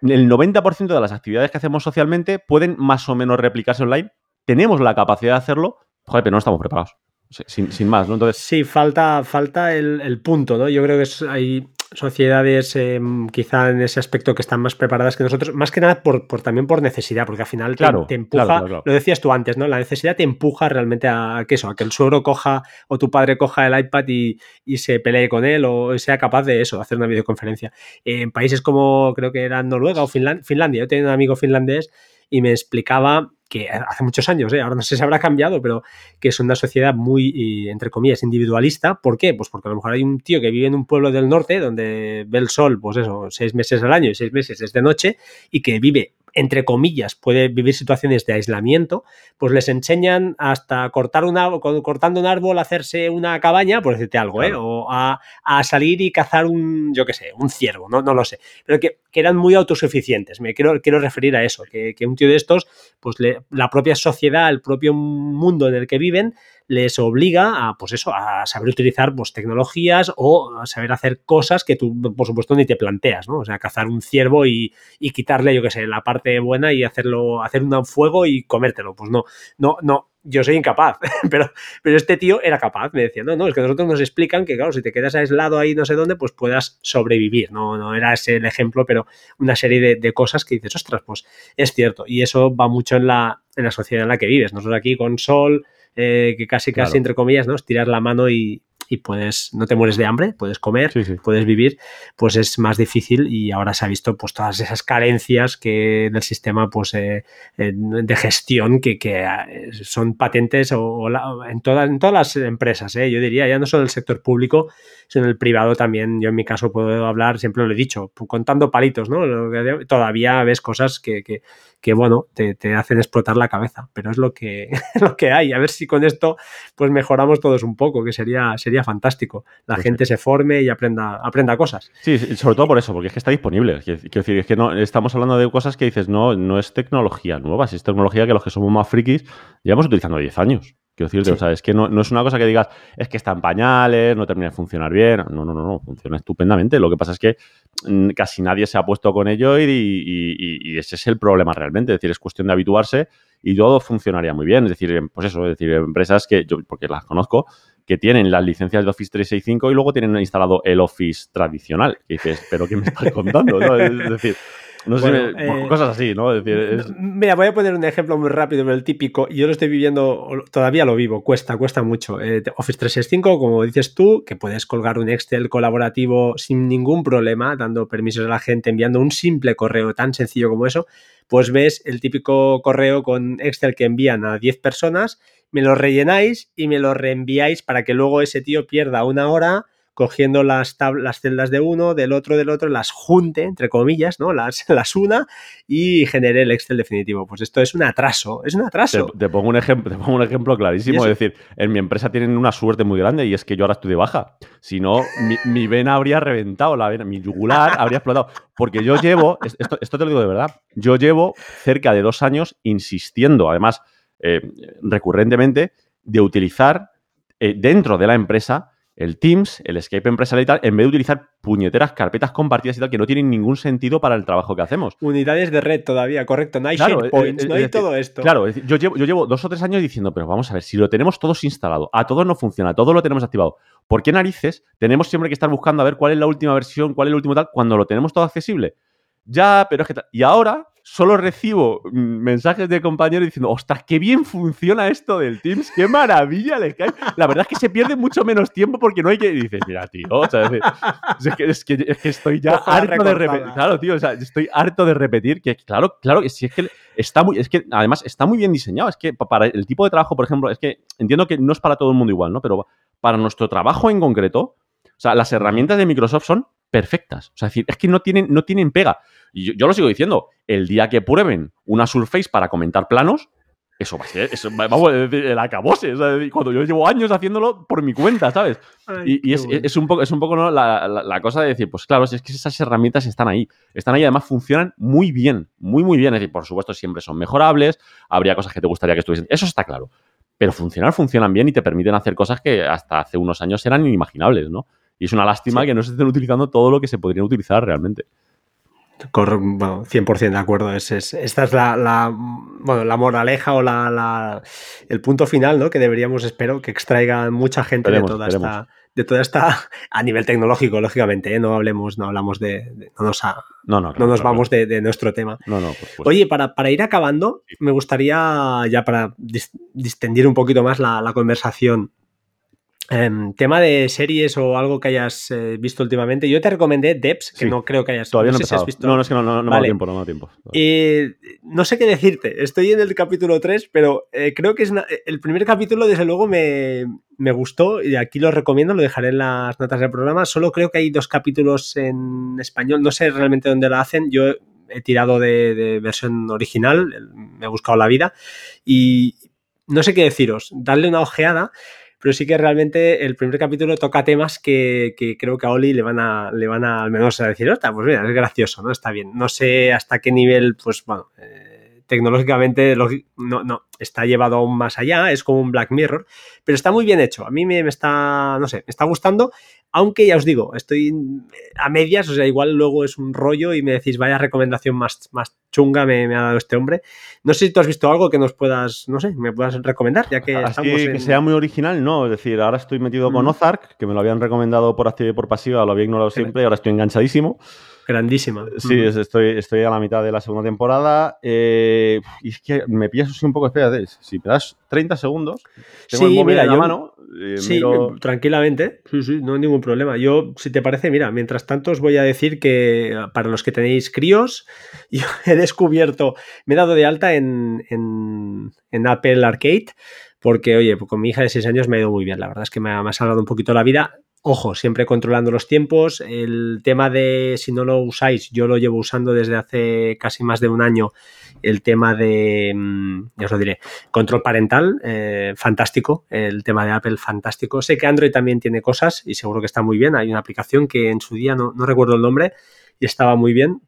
el 90% de las actividades que hacemos socialmente pueden más o menos replicarse online. Tenemos la capacidad de hacerlo, joder, pero no estamos preparados. Sin, sin más, ¿no? Entonces... Sí, falta, falta el, el, punto, ¿no? Yo creo que es, hay, sociedades em, quizá en ese aspecto que están más preparadas que nosotros, más que nada por, también por necesidad, porque al final te, empuja, lo decías tú antes, ¿no? La necesidad te empuja realmente a, que eso, a que el suegro coja o tu padre coja el iPad y, se pelee con él o sea capaz de eso, hacer una videoconferencia. En países como creo que era Noruega o Finlandia, yo tenía un amigo finlandés y me explicaba que hace muchos años, ¿eh? ahora no sé si habrá cambiado, pero que es una sociedad muy, entre comillas, individualista. ¿Por qué? Pues porque a lo mejor hay un tío que vive en un pueblo del norte donde ve el sol, pues eso, seis meses al año y seis meses es de noche y que vive entre comillas, puede vivir situaciones de aislamiento, pues les enseñan hasta cortar un cortando un árbol, hacerse una cabaña, por decirte algo, ¿eh? o a, salir y cazar un, yo qué sé, un ciervo, no, no lo sé, pero que, eran muy autosuficientes. Me quiero, quiero referir a eso, que, un tío de estos, pues la propia sociedad, el propio mundo en el que viven, les obliga a, pues eso, a saber utilizar pues, tecnologías o a saber hacer cosas que tú, por supuesto, ni te planteas, ¿no? O sea, cazar un ciervo y, quitarle, yo qué sé, la parte buena y hacerlo, hacer un fuego y comértelo. Pues no, no, no, yo soy incapaz, *laughs* pero, pero este tío era capaz, me decía, no, no, es que nosotros nos explican que, claro, si te quedas aislado ahí no sé dónde, pues puedas sobrevivir, no, no era ese el ejemplo, pero una serie de, de, cosas que dices, ostras, pues es cierto, y eso va mucho en la, en la sociedad en la que vives, nosotros aquí con sol, eh, que casi, casi, entre comillas, ¿no? Estirar la mano y, y puedes, no te mueres de hambre, puedes comer, puedes vivir, pues es más difícil y ahora se ha visto pues todas esas carencias que del sistema pues eh, de gestión que, que, eh, son patentes o, en, todas, en todas las empresas, ¿eh? yo diría, ya no solo el sector público, sino el privado también, yo en mi caso puedo hablar, siempre lo he dicho, contando palitos, ¿no? Todavía ves cosas que, que, que bueno, te, te, hacen explotar la cabeza, pero es lo que, *laughs* lo que hay, a ver si con esto pues mejoramos todos un poco, que sería, sería fantástico. La pues gente se forme y aprenda, aprenda cosas. Sí, sobre todo por eso, porque es que está disponible. Quiero decir, es que no estamos hablando de cosas que dices, no, no es tecnología nueva, es tecnología que los que somos más frikis llevamos utilizando 10 años. Quiero decirte, o sea, es que no, es una cosa que digas, es que está en pañales, no termina de funcionar bien. No, no, no, no, funciona estupendamente. Lo que pasa es que mm, casi nadie se ha puesto con ello y, y, ese es el problema realmente. Es decir, es cuestión de habituarse y todo funcionaría muy bien. Es decir, pues eso, es decir, empresas que yo, porque las conozco, que tienen las licencias de Office 365 y luego tienen instalado el Office tradicional. Dices, ¿pero qué me estás *laughs* contando? Es decir, no sé, eh, cosas así, ¿no? Es decir, Mira, voy a poner un ejemplo muy rápido, pero el típico, yo lo estoy viviendo, todavía lo vivo, cuesta, cuesta mucho. Eh, Office 365, como dices tú, que puedes colgar un Excel colaborativo sin ningún problema, dando permisos a la gente, enviando un simple correo tan sencillo como eso, pues ves el típico correo con Excel que envían a 10 personas me lo rellenáis y me lo reenviáis para que luego ese tío pierda una hora cogiendo las, las celdas de uno, del otro, del otro, las junte, entre comillas, ¿no? Las, *laughs* las una y genere el Excel definitivo. Pues esto es un atraso, es un atraso. Te, pongo, un ejemplo, te pongo un ejemplo clarísimo. Es decir, en mi empresa tienen una suerte muy grande y es que yo ahora estoy de baja. Si no, mi, vena habría reventado, la vena, mi yugular habría explotado. Porque yo llevo, esto, esto te lo digo de verdad, yo llevo cerca de dos años insistiendo, además, eh, recurrentemente de utilizar eh, dentro de la empresa el Teams, el Skype empresarial y tal, en vez de utilizar puñeteras carpetas compartidas y tal, que no tienen ningún sentido para el trabajo que hacemos. Unidades de red todavía, correcto. No hay claro, points, no hay todo esto. Claro, yo llevo, yo llevo dos o tres años diciendo, pero vamos a ver, si lo tenemos todos instalado, a todos no funciona, todo lo tenemos activado, ¿por qué narices tenemos siempre que estar buscando a ver cuál es la última versión, cuál es el último tal, cuando lo tenemos todo accesible? Ya, pero es que... Y ahora solo recibo mm, mensajes de compañeros diciendo, ostras, qué bien funciona esto del Teams, qué maravilla. La verdad es que se pierde mucho menos tiempo porque no hay que... Y dices, mira, tío, es, que, es, que, estoy ya harto de repetir. Claro, tío, o sea, estoy harto de repetir que, claro, claro, si es que está muy... Es que además está muy bien diseñado. Es que para el tipo de trabajo, por ejemplo, es que entiendo que no es para todo el mundo igual, ¿no? Pero para nuestro trabajo en concreto, o sea, las herramientas de Microsoft son perfectas. O sea, es decir, es que no tienen, no tienen pega. Y yo, lo sigo diciendo, el día que prueben una Surface para comentar planos, eso va a ser, eso, vamos a decir, el acabose. cuando yo llevo años haciéndolo por mi cuenta, ¿sabes? y, es, un poco, es un poco la, cosa de decir, pues claro, es que esas herramientas están ahí. Están ahí, además funcionan muy bien, muy, muy bien. Es decir, por supuesto, siempre son mejorables, habría cosas que te gustaría que estuviesen. Eso está claro. Pero funcionar, funcionan bien y te permiten hacer cosas que hasta hace unos años eran inimaginables, ¿no? Y es una lástima que no se estén utilizando todo lo que se podría utilizar realmente. Bueno, 100% de acuerdo. Es, esta es la, bueno, la moraleja o la, el punto final ¿no? que deberíamos, espero, que extraiga mucha gente de, toda esta, de toda esta *laughs* a nivel tecnológico, lógicamente, ¿eh? no hablemos, no hablamos de, no nos, no, no, nos vamos De, nuestro tema. No, no, Oye, para, para, ir acabando, me gustaría ya para distendir un poquito más la, la conversación Em, tema de series o algo que hayas eh, visto últimamente. Yo te recomendé Debs, que no creo que hayas Todavía no, sé si visto. No, no, es que no, no, no tiempo, no tiempo. Eh, no sé qué decirte. Estoy en el capítulo 3, pero eh, creo que es el primer capítulo, desde luego, me, me, gustó y aquí lo recomiendo, lo dejaré en las notas del programa. Solo creo que hay dos capítulos en español. No sé realmente dónde lo hacen. Yo he tirado de, de versión original, me he buscado la vida y no sé qué deciros. Darle una ojeada pero sí que realmente el primer capítulo toca temas que, creo que a Oli le van a, le van a al menos a decir, pues mira, es gracioso, ¿no? Está bien. No sé hasta qué nivel, pues bueno, eh, tecnológicamente no, no, está llevado aún más allá, es como un Black Mirror, pero está muy bien hecho. A mí me, me está, no sé, me está gustando aunque ya os digo, estoy a medias, o sea, igual luego es un rollo y me decís, vaya recomendación más, más chunga me, ha dado este hombre. No sé si tú has visto algo que nos puedas, no sé, me puedas recomendar, ya que Así que sea muy original, no. Es decir, ahora estoy metido con mm. Ozark, que me lo habían recomendado por activa y por pasiva, lo había ignorado siempre y ahora estoy enganchadísimo. Grandísima. Sí, estoy, estoy a la mitad de la segunda temporada. Eh, y es que me pillas así un poco, espérate, si me das 30 segundos, tengo sí, el mira, en la mano. Eh, sí, tranquilamente. Sí, sí, no hay ningún problema. Yo, si te parece, mira, mientras tanto os voy a decir que para los que tenéis críos, *laughs* yo he descubierto, me he dado de alta en, en, Apple Arcade porque, oye, con mi hija de 6 años me ha ido muy bien. La verdad es que me ha, me ha salvado un poquito la vida. Ojo, siempre controlando los tiempos. El tema de si no lo usáis, yo lo llevo usando desde hace casi más de un año. El tema de, mm, ya os lo diré, control parental, eh, fantástico. El tema de Apple, fantástico. Sé que Android también tiene cosas y seguro que está muy bien. Hay una aplicación que en su día no, no recuerdo el nombre y estaba muy bien,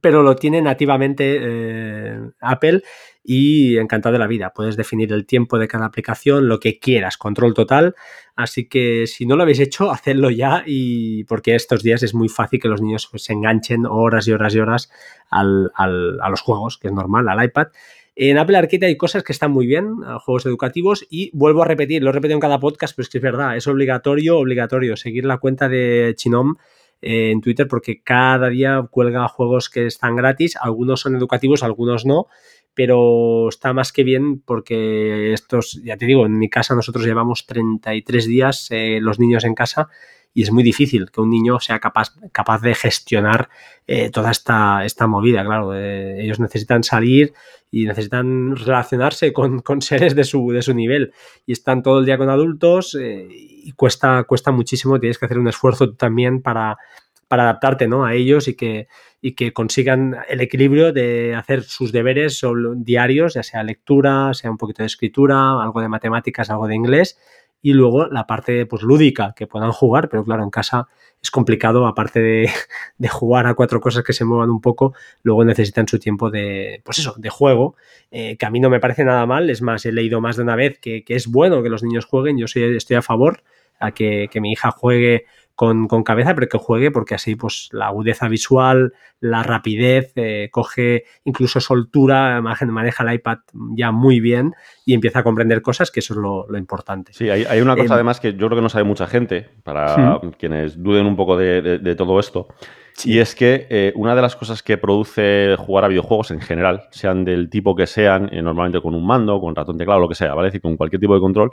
pero lo tiene nativamente eh, Apple y encantado de la vida. Puedes definir el tiempo de cada aplicación, lo que quieras, control total. Así que si no lo habéis hecho, hacedlo ya y porque estos días es muy fácil que los niños pues, se enganchen horas y horas y horas al, al, a los juegos, que es normal, al iPad. En Apple Arcade hay cosas que están muy bien, juegos educativos, y vuelvo a repetir, lo he repetido en cada podcast, pero es que es verdad, es obligatorio, obligatorio, seguir la cuenta de Chinom en Twitter porque cada día cuelga juegos que están gratis, algunos son educativos, algunos no, pero está más que bien porque estos, ya te digo, en mi casa nosotros llevamos 33 días eh, los niños en casa y es muy difícil que un niño sea capaz, capaz de gestionar eh, toda esta, esta movida, claro. ellos necesitan salir y necesitan relacionarse con, seres de su, de su nivel y están todo el día con adultos y cuesta, cuesta muchísimo, tienes que hacer un esfuerzo también para, para adaptarte ¿no? a ellos y que, y que consigan el equilibrio de hacer sus deberes diarios, ya sea lectura, sea un poquito de escritura, algo de matemáticas, algo de inglés, y luego la parte pues, lúdica, que puedan jugar, pero claro, en casa es complicado, aparte de, jugar a cuatro cosas que se muevan un poco, luego necesitan su tiempo de, pues eso, de juego, eh, que a mí no me parece nada mal, es más, he leído más de una vez que, que es bueno que los niños jueguen, yo soy, estoy a favor a que, que mi hija juegue con, cabeza, pero que juegue porque así pues la agudeza visual, la rapidez, eh, coge incluso soltura, maneja el iPad ya muy bien y empieza a comprender cosas, que eso es lo, importante. Sí, hay, una cosa em, además que yo creo que no sabe mucha gente, para quienes duden un poco de, todo esto, y es que eh, una de las cosas que produce jugar a videojuegos en general, sean del tipo que sean, eh, normalmente con un mando, con ratón teclado, lo que sea, ¿vale? Es decir, con cualquier tipo de control,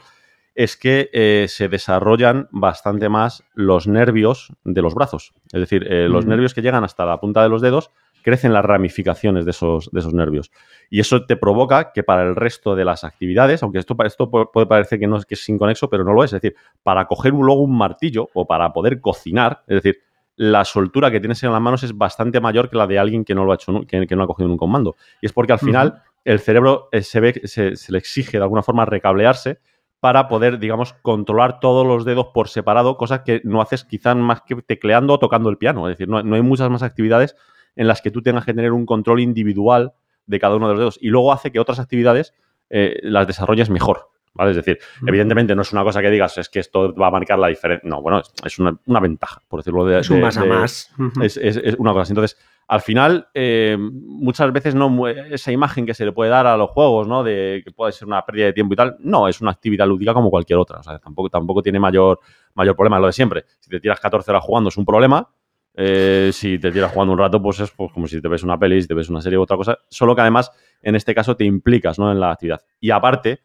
es que eh, se desarrollan bastante más los nervios de los brazos. Es decir, eh, los nervios que llegan hasta la punta de los dedos crecen las ramificaciones de esos, de esos nervios. Y eso te provoca que para el resto de las actividades, aunque esto, esto puede parecer que no es que es inconexo, pero no lo es. Es decir, para coger luego un martillo o para poder cocinar, es decir, la soltura que tienes en las manos es bastante mayor que la de alguien que no lo ha hecho, que, no ha cogido un mando. Y es porque al final el cerebro eh, se ve, se, se, le exige de alguna forma recablearse para poder, digamos, controlar todos los dedos por separado, cosas que no haces quizás más que tecleando o tocando el piano. Es decir, no, hay muchas más actividades en las que tú tengas que tener un control individual de cada uno de los dedos. Y luego hace que otras actividades eh, las desarrolles mejor. ¿Vale? Es decir, evidentemente no es una cosa que digas, es que esto va a marcar la diferencia. No, bueno, es una, ventaja, por decirlo de. Es un más a más. es, una cosa. Entonces, al final, eh, muchas veces no esa imagen que se le puede dar a los juegos, ¿no? De que puede ser una pérdida de tiempo y tal, no, es una actividad lúdica como cualquier otra. O sea, tampoco, tampoco tiene mayor, mayor problema. Lo de siempre. Si te tiras 14 horas jugando es un problema. Eh, si te tiras jugando un rato, pues es pues, como si te ves una peli, si te ves una serie u otra cosa. Solo que además, en este caso, te implicas ¿no? en la actividad. Y aparte,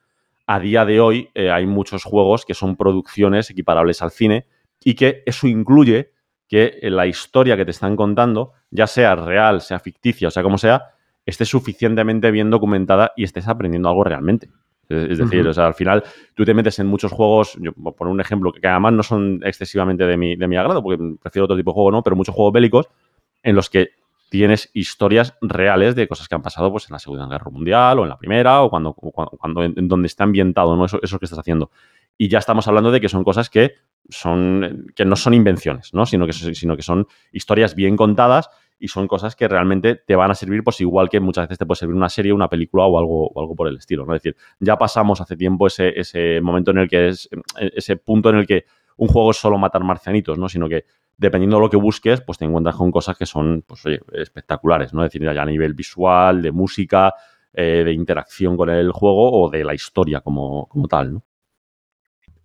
a día de hoy eh, hay muchos juegos que son producciones equiparables al cine y que eso incluye que la historia que te están contando, ya sea real, sea ficticia, o sea como sea, esté suficientemente bien documentada y estés aprendiendo algo realmente. Es decir, o sea, al final tú te metes en muchos juegos, yo, por un ejemplo, que además no son excesivamente de mi, de mi agrado, porque prefiero otro tipo de juego, ¿no? Pero muchos juegos bélicos en los que tienes historias reales de cosas que han pasado pues, en la Segunda Guerra Mundial o en la Primera o cuando, cuando, en, donde está ambientado ¿no? eso, eso que estás haciendo. Y ya estamos hablando de que son cosas que son que no son invenciones, ¿no? Sino que, sino que son historias bien contadas y son cosas que realmente te van a servir, pues igual que muchas veces te puede servir una serie, una película o algo, o algo por el estilo, ¿no? Es decir, ya pasamos hace tiempo ese, ese momento en el que es, ese punto en el que un juego es solo matar marcianitos, ¿no? Sino que dependiendo de lo que busques, pues te encuentras con cosas que son, pues oye, espectaculares, ¿no? Es decir, ya a nivel visual, de música, eh, de interacción con el juego o de la historia como, como tal, ¿no?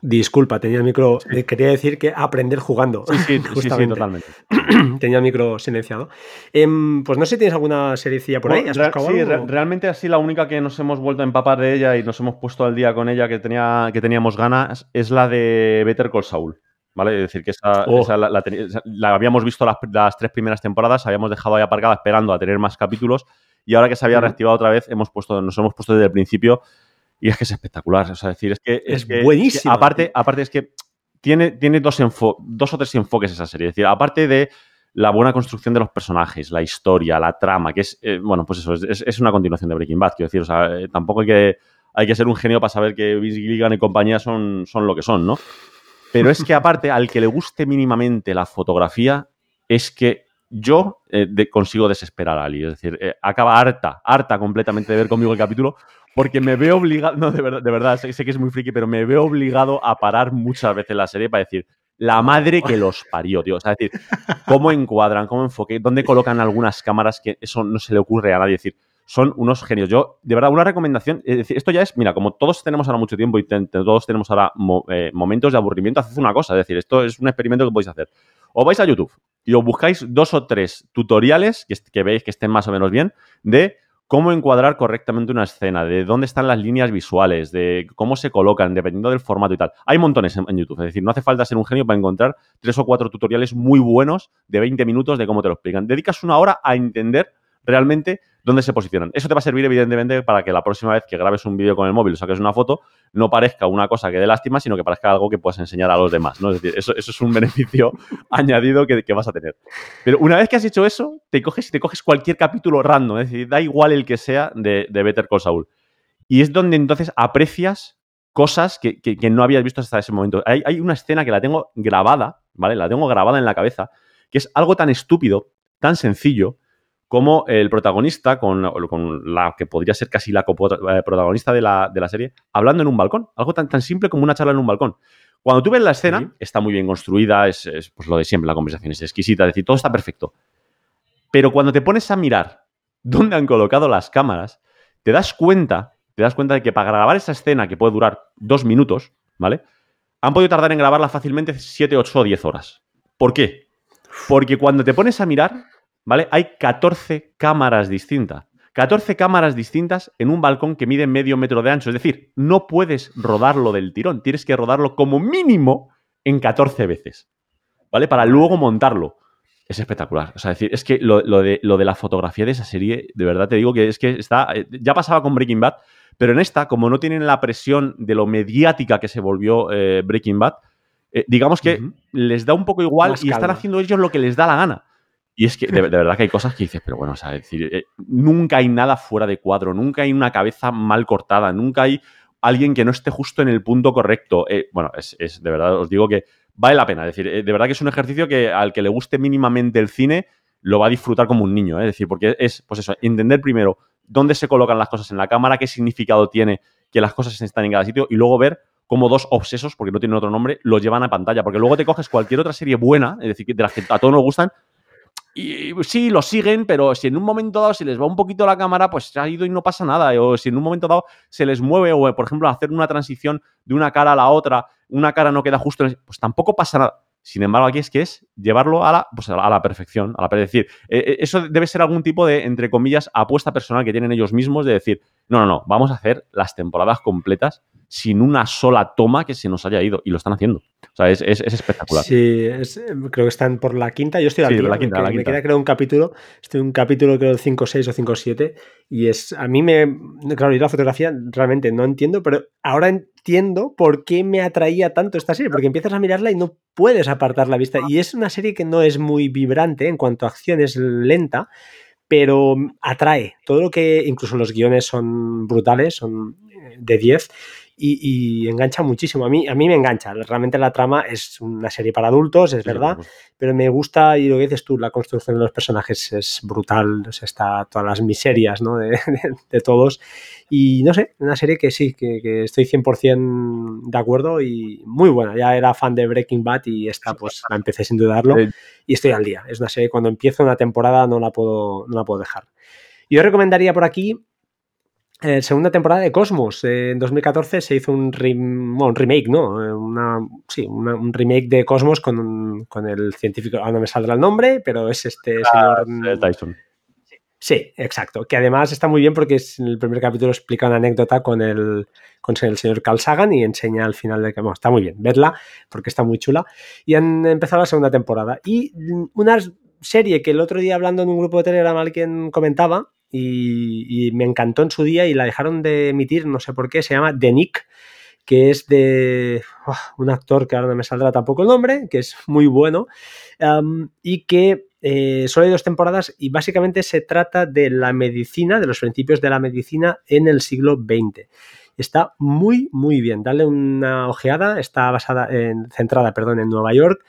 Disculpa, tenía el micro. Quería decir que aprender jugando. Sí, sí, *laughs* sí, totalmente. *clears throat* tenía el micro silenciado. Em, pues no sé si tienes alguna seriecilla por ahí. sí, realmente así la única que nos hemos vuelto a empapar de ella y nos hemos puesto al día con ella que, tenía, que teníamos ganas es la de Better Call Saul. ¿Vale? Es decir, que esa, oh. la, habíamos visto las, tres primeras temporadas, habíamos dejado ahí aparcada esperando a tener más capítulos y ahora que se había reactivado otra vez, hemos puesto, nos hemos puesto desde el principio y es que es espectacular. O sea, decir, es que. Es, buenísimo. aparte, aparte, es que tiene, tiene dos, dos o tres enfoques esa serie. Es decir, aparte de la buena construcción de los personajes, la historia, la trama, que es, eh, bueno, pues eso, es, una continuación de Breaking Bad, quiero decir, o sea, eh, tampoco hay que, hay que ser un genio para saber que Vince Gilligan y compañía son, son lo que son, ¿no? Pero es que aparte, al que le guste mínimamente la fotografía, es que yo eh, consigo desesperar a Ali. Es decir, acaba harta, harta completamente de ver conmigo el capítulo, porque me veo obligado, no, de verdad, de verdad sé, que es muy friki, pero me veo obligado a parar muchas veces la serie para decir, la madre que los parió, tío. O sea, decir, cómo encuadran, cómo enfoque, dónde colocan algunas cámaras que eso no se le ocurre a nadie. decir, son unos genios. Yo, de verdad, una recomendación, es decir, esto ya es, mira, como todos tenemos ahora mucho tiempo y todos tenemos ahora eh, momentos de aburrimiento, haced una cosa, es decir, esto es un experimento que podéis hacer. O vais a YouTube y os buscáis dos o tres tutoriales que, que veis que estén más o menos bien de cómo encuadrar correctamente una escena, de dónde están las líneas visuales, de cómo se colocan, dependiendo del formato y tal. Hay montones en, YouTube, es decir, no hace falta ser un genio para encontrar tres o cuatro tutoriales muy buenos de 20 minutos de cómo te lo explican. Dedicas una hora a entender realmente dónde se posicionan. Eso te va a servir, evidentemente, para que la próxima vez que grabes un vídeo con el móvil o saques una foto, no parezca una cosa que dé lástima, sino que parezca algo que puedas enseñar a los demás. ¿no? Es decir, eso, es un *laughs* beneficio añadido que, vas a tener. Pero una vez que has hecho eso, te coges te coges cualquier capítulo random, es decir, da igual el que sea de, Better Call Saul. Y es donde entonces aprecias cosas que, no habías visto hasta ese momento. Hay, hay una escena que la tengo grabada, ¿vale? La tengo grabada en la cabeza, que es algo tan estúpido, tan sencillo, como el protagonista, con, la que podría ser casi la eh, protagonista de la, serie, hablando en un balcón. Algo tan, tan simple como una charla en un balcón. Cuando tú ves la escena, está muy bien construida, es, pues lo de siempre, la conversación es exquisita, es decir, todo está perfecto. Pero cuando te pones a mirar dónde han colocado las cámaras, te das cuenta, te das cuenta de que para grabar esa escena, que puede durar dos minutos, ¿vale? Han podido tardar en grabarla fácilmente 7, 8 o 10 horas. ¿Por qué? Porque cuando te pones a mirar, ¿vale? Hay 14 cámaras distintas. 14 cámaras distintas en un balcón que mide medio metro de ancho. Es decir, no puedes rodarlo del tirón. Tienes que rodarlo como mínimo en 14 veces. ¿Vale? Para luego montarlo. Es espectacular. O sea, decir, es que lo, de, lo de la fotografía de esa serie, de verdad te digo que es que está. Eh, ya pasaba con Breaking Bad, pero en esta, como no tienen la presión de lo mediática que se volvió eh, Breaking Bad, eh, digamos que les da un poco igual y están haciendo ellos lo que les da la gana. Y es que de, verdad que hay cosas que dices, pero bueno, o sea, decir, eh, nunca hay nada fuera de cuadro, nunca hay una cabeza mal cortada, nunca hay alguien que no esté justo en el punto correcto. Eh, bueno, es, de verdad, os digo que vale la pena. Es decir, eh, de verdad que es un ejercicio que al que le guste mínimamente el cine lo va a disfrutar como un niño. Es decir, porque es, pues eso, entender primero dónde se colocan las cosas en la cámara, qué significado tiene que las cosas están en cada sitio y luego ver cómo dos obsesos, porque no tienen otro nombre, lo llevan a pantalla. Porque luego te coges cualquier otra serie buena, es decir, de las que a todos nos gustan, y sí, lo siguen, pero si en un momento dado se les va un poquito la cámara, pues se ha ido y no pasa nada. O si en un momento dado se les mueve, o por ejemplo, hacer una transición de una cara a la otra, una cara no queda justo, pues tampoco pasa nada. Sin embargo, aquí es que es llevarlo a la, pues a la perfección, a la decir, eh, eh, eso debe ser algún tipo de, entre comillas, apuesta personal que tienen ellos mismos de decir, no, no, no, vamos a hacer las temporadas completas sin una sola toma que se nos haya ido. Y lo están haciendo. O sea, es, espectacular. Sí, creo que están por la quinta. Yo estoy al la quinta, la me queda creo un capítulo. Estoy en un capítulo creo 5 6 o 5 7. Y es, a mí me, claro, y la fotografía realmente no entiendo, pero ahora entiendo por qué me atraía tanto esta serie, porque empiezas a mirarla y no puedes apartar la vista. Y es una serie que no es muy vibrante en cuanto a acción, es lenta, pero atrae. Todo lo que, incluso los guiones son brutales, son de 10 y, engancha muchísimo. A mí, a mí me engancha. Realmente la trama es una serie para adultos, es verdad, pero me gusta, y lo que dices tú, la construcción de los personajes es brutal. O sea, está todas las miserias ¿no? *laughs* de, todos. Y no sé, una serie que sí, que, estoy 100% de acuerdo y muy buena. Ya era fan de Breaking Bad y esta pues la empecé sin dudarlo y estoy al día. Es una serie cuando empiezo una temporada no la puedo, no la puedo dejar. Yo recomendaría por aquí eh, segunda temporada de Cosmos. Eh, en 2014 se hizo un, remake, ¿no? Eh, una, sí, un remake de Cosmos con, con, el científico, ahora no me saldrá el nombre, pero es este ah, señor. Tyson. Sí, exacto. Que además está muy bien porque en el primer capítulo explica una anécdota con el, con el señor Carl Sagan y enseña al final de que, bueno, está muy bien, verla porque está muy chula. Y han empezado la segunda temporada. Y una serie que el otro día hablando en un grupo de Telegram alguien comentaba, y, me encantó en su día y la dejaron de emitir, no sé por qué, se llama The Nick, que es de un actor que ahora no me saldrá tampoco el nombre, que es muy bueno, y que eh, solo hay dos temporadas y básicamente se trata de la medicina, de los principios de la medicina en el siglo XX. Está muy, muy bien. Dale una ojeada. Está basada en, centrada, perdón, en Nueva York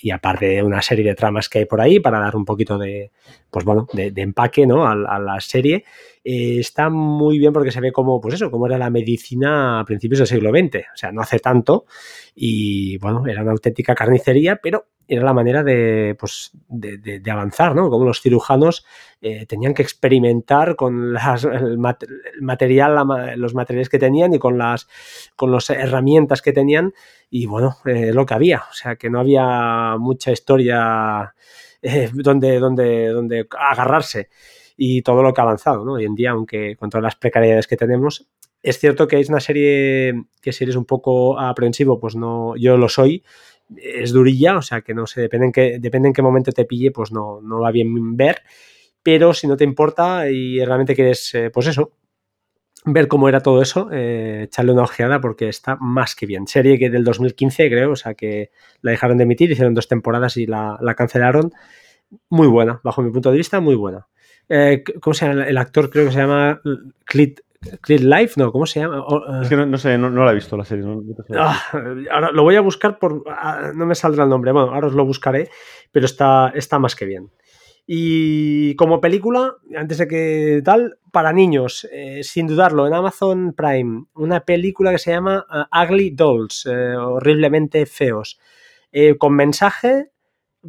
y aparte de una serie de tramas que hay por ahí para dar un poquito de, pues bueno, de, empaque ¿no? a, la serie, eh, está muy bien porque se ve como, pues eso, como era la medicina a principios del siglo XX, o sea, no hace tanto y bueno, era una auténtica carnicería, pero era la manera de, pues, de, avanzar, ¿no? Como los cirujanos eh, tenían que experimentar con las, el, material, los materiales que tenían y con las, con las herramientas que tenían y bueno, eh, lo que había, o sea que no había mucha historia eh, donde, donde, donde agarrarse y todo lo que ha avanzado, ¿no? Hoy en día, aunque con todas las precariedades que tenemos, es cierto que es una serie que si eres un poco aprensivo, pues no, yo lo soy, es durilla, o sea que no sé, depende en qué, qué momento te pille, pues no, no va bien ver, pero si no te importa y realmente quieres, eh, pues eso, ver cómo era todo eso, eh, echarle una ojeada porque está más que bien. Serie que del 2015 creo, o sea que la dejaron de emitir, hicieron dos temporadas y la, cancelaron. Muy buena, bajo mi punto de vista, muy buena. Eh, ¿Cómo se llama? El actor creo que se llama Clit, Clear Life, no, ¿cómo se llama? Eh, es que no, sé, no, la he visto la serie. Ah, ahora lo voy a buscar por. Ah, no me saldrá el nombre. Bueno, ahora os lo buscaré, pero está, está más que bien. Y como película, antes de que tal, para niños, eh, sin dudarlo, en Amazon Prime, una película que se llama eh, Ugly Dolls, horriblemente feos, con mensaje,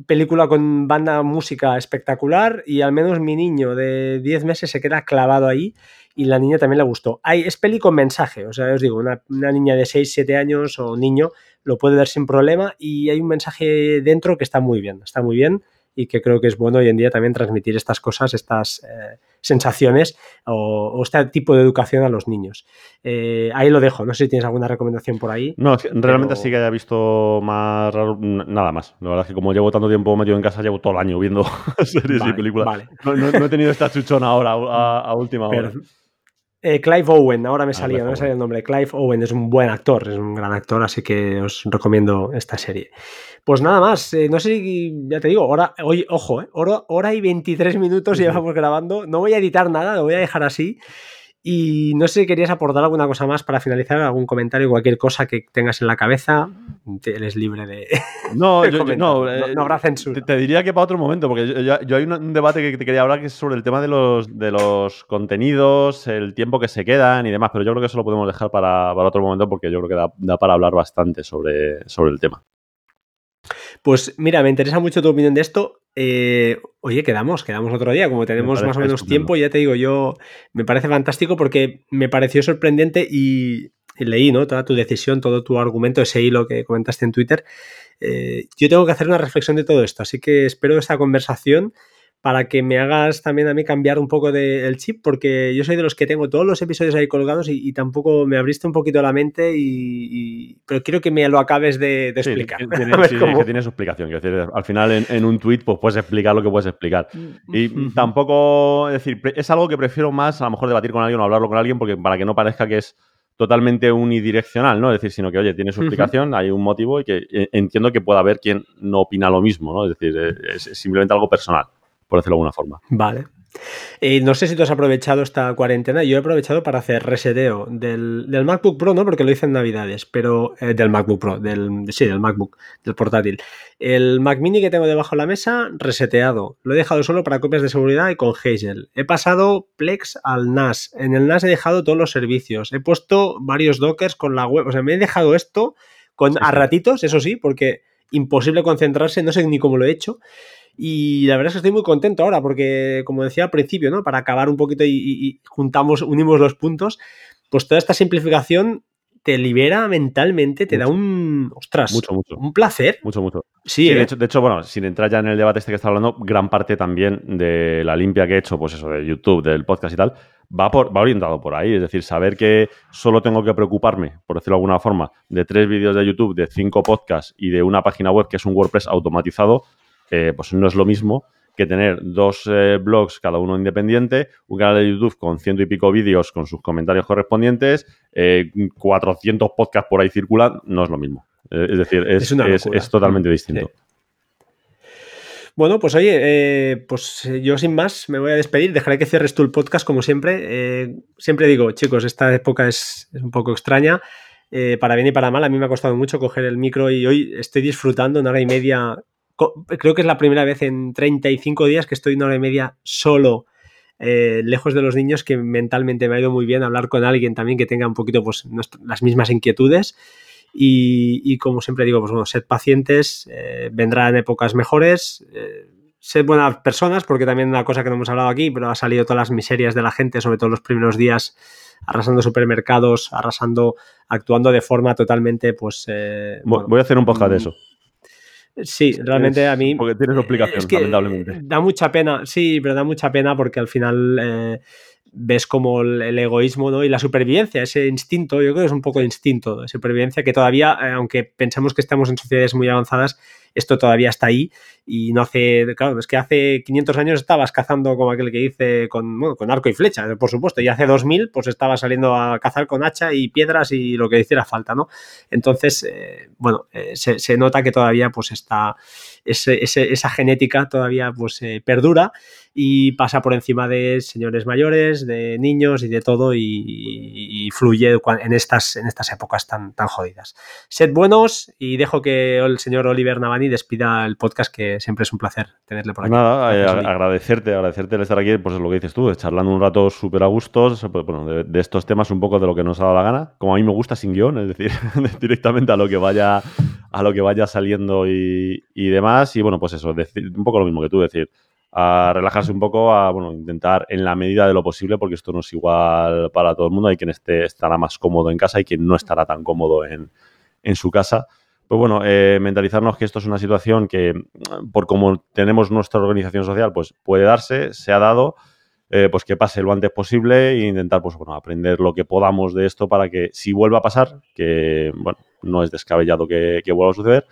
película con banda música espectacular y al menos mi niño de 10 meses se queda clavado ahí y la niña también le gustó. Hay, es peli con mensaje, o sea, os digo, una, niña de 6, 7 años o niño lo puede ver sin problema y hay un mensaje dentro que está muy bien, está muy bien y que creo que es bueno hoy en día también transmitir estas cosas, estas eh, sensaciones o, este tipo de educación a los niños. Eh, ahí lo dejo, no sé si tienes alguna recomendación por ahí. No, realmente sí que haya visto más nada más. La verdad es que como llevo tanto tiempo metido en casa, llevo todo el año viendo *laughs* series y películas. No, he tenido esta chuchona ahora a, última hora. Eh, Clive Owen, ahora me ah, salía, no me salía el nombre. Clive Owen es un buen actor, es un gran actor, así que os recomiendo esta serie. Pues nada más, eh, no sé si, ya te digo, hora, hoy, ojo, eh, hora, hora y 23 minutos llevamos grabando. No voy a editar nada, lo voy a dejar así. Y no sé si querías aportar alguna cosa más para finalizar, algún comentario, cualquier cosa que tengas en la cabeza, eres libre de. *laughs* No, yo, no, eh, no, habrá censura. Te, diría que para otro momento, porque yo, hay un, debate que te quería hablar que es sobre el tema de los, de los contenidos, el tiempo que se quedan y demás, pero yo creo que eso lo podemos dejar para, otro momento porque yo creo que da, para hablar bastante sobre, sobre el tema. Pues mira, me interesa mucho tu opinión de esto. Eh, oye, quedamos, quedamos otro día, como tenemos más o menos tiempo, ya te digo, yo me parece fantástico porque me pareció sorprendente y, leí, ¿no? Toda tu decisión, todo tu argumento, ese hilo que comentaste en Twitter. Eh, yo tengo que hacer una reflexión de todo esto, así que espero esta conversación para que me hagas también a mí cambiar un poco del chip, porque yo soy de los que tengo todos los episodios ahí colgados y, tampoco me abriste un poquito la mente, y, pero quiero que me lo acabes de, explicar. *laughs* Sí, que tiene su explicación. al final, en, un tweet, pues puedes explicar lo que puedes explicar. Mm, y mm, tampoco, es decir, es algo que prefiero más a lo mejor debatir con alguien o hablarlo con alguien, porque para que no parezca que es totalmente unidireccional, ¿no? Es decir, sino que, oye, tiene su explicación, hay un motivo y que eh, entiendo que pueda haber quien no opina lo mismo, ¿no? Es decir, es simplemente algo personal por decirlo de alguna forma. Vale. Eh, no sé si tú has aprovechado esta cuarentena. Yo he aprovechado para hacer reseteo del, MacBook Pro, no porque lo hice en Navidades, pero eh, del MacBook Pro, del, sí, del MacBook, del portátil. El Mac Mini que tengo debajo de la mesa, reseteado. Lo he dejado solo para copias de seguridad y con Hazel. He pasado Plex al NAS. En el NAS he dejado todos los servicios. He puesto varios dockers con la web. O sea, me he dejado esto con, a ratitos, eso sí, porque imposible concentrarse, no sé ni cómo lo he hecho. Y la verdad es que estoy muy contento ahora porque, como decía al principio, ¿no? Para acabar un poquito y, juntamos, unimos los puntos, pues toda esta simplificación te libera mentalmente, te da un. Ostras. Mucho, mucho. Un placer. Mucho, mucho. Sí, de, ¿eh? hecho, de, hecho, bueno, sin entrar ya en el debate este que está hablando, gran parte también de la limpia que he hecho, pues eso, de YouTube, del podcast y tal, va, por, va orientado por ahí. Es decir, saber que solo tengo que preocuparme, por decirlo de alguna forma, de tres vídeos de YouTube, de cinco podcasts y de una página web que es un WordPress automatizado, eh, pues no es lo mismo que tener dos eh, blogs, cada uno independiente, un canal de YouTube con ciento y pico vídeos con sus comentarios correspondientes, 400 eh, podcasts por ahí circulan, no es lo mismo. es decir, es, totalmente distinto. Bueno, pues oye, pues yo sin más me voy a despedir. Dejaré que cierres tú el podcast como siempre. siempre digo, chicos, esta época es, un poco extraña. para bien y para mal, a mí me ha costado mucho coger el micro y hoy estoy disfrutando una hora y media creo que es la primera vez en 35 días que estoy una hora y media solo, eh, lejos de los niños, que mentalmente me ha ido muy bien hablar con alguien también que tenga un poquito pues, las mismas inquietudes. Y, como siempre digo, pues bueno, sed pacientes, eh, vendrán épocas mejores, eh, sed buenas personas, porque también una cosa que no hemos hablado aquí, pero ha salido todas las miserias de la gente, sobre todo los primeros días, arrasando supermercados, arrasando, actuando de forma totalmente, pues... Voy a hacer un podcast de eso. Sí, realmente a mí. Porque tiene su explicación, lamentablemente. Da mucha pena, sí, pero da mucha pena porque al final eh, ves como el, egoísmo ¿no? y la supervivencia, ese instinto, yo creo que es un poco de instinto de supervivencia que todavía, eh, aunque pensamos que estamos en sociedades muy avanzadas, esto todavía está ahí y no hace, claro, es que hace 500 años estabas cazando como aquel que dice con, con arco y flecha, por supuesto, y hace 2000 pues estaba saliendo a cazar con hacha y piedras y lo que hiciera falta, ¿no? Entonces, eh, bueno, se, se, nota que todavía pues está, esa genética todavía pues perdura y pasa por encima de señores mayores, de niños y de todo y, fluye en estas, en estas épocas tan, tan jodidas. Sed buenos y dejo que el señor Oliver Navani despida el podcast que siempre es un placer tenerle por aquí. Nada, eh, agradecerte, agradecerte el estar aquí, pues es lo que dices tú, charlando un rato súper a gusto pues, de, estos temas un poco de lo que nos ha dado la gana, como a mí me gusta sin guion, es decir, *laughs* directamente a lo que vaya a lo que vaya saliendo y, y demás y bueno, pues eso, decir, un poco lo mismo que tú, decir, a relajarse un poco, a bueno, intentar en la medida de lo posible, porque esto no es igual para todo el mundo, hay quien esté, estará más cómodo en casa y quien no estará tan cómodo en, su casa. Pues bueno, eh, mentalizarnos que esto es una situación que, por como tenemos nuestra organización social, pues puede darse, se ha dado, eh, pues que pase lo antes posible e intentar, pues bueno, aprender lo que podamos de esto para que si vuelva a pasar, que bueno, no es descabellado que vuelva a suceder,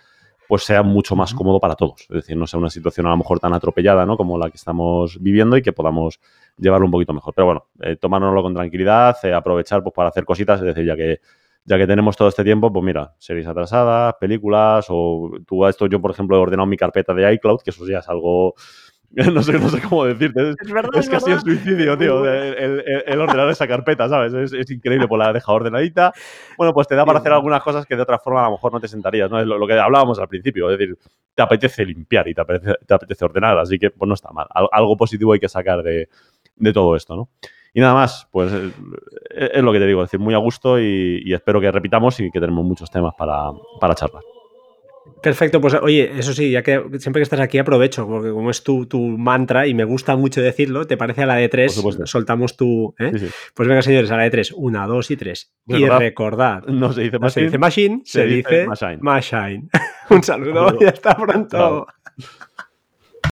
pues sea mucho más cómodo para todos. Es decir, no sea una situación a lo mejor tan atropellada, ¿no? Como la que estamos viviendo y que podamos llevarlo un poquito mejor. Pero bueno, eh, tomárnoslo con tranquilidad, eh, aprovechar pues, para hacer cositas, es decir, ya que ya que tenemos todo este tiempo, pues mira, series atrasadas, películas, o tú a esto yo, por ejemplo, he ordenado mi carpeta de iCloud, que eso ya es algo *laughs* No sé, no sé cómo decirte. Es, es, casi un suicidio, tío, el, el, ordenar esa carpeta, ¿sabes? Es, increíble, pues la deja ordenadita. Bueno, pues te da para hacer algunas cosas que de otra forma a lo mejor no te sentarías, ¿no? Es lo, que hablábamos al principio, es decir, te apetece limpiar y te apetece, te apetece ordenar, así que pues no está mal. Algo positivo hay que sacar de, de todo esto, ¿no? Y nada más, pues eh, es, lo que te digo, es decir, muy a gusto y, y espero que repitamos y que tenemos muchos temas para, para charlar. Perfecto, pues oye, eso sí, ya que siempre que estás aquí aprovecho, porque como es tu, tu mantra y me gusta mucho decirlo, ¿te parece a la de tres? Soltamos tu. ¿eh? Pues venga, señores, a la de tres, una, dos y tres. y recordad, no se dice machine, se dice, machine, *laughs* Un saludo y hasta pronto.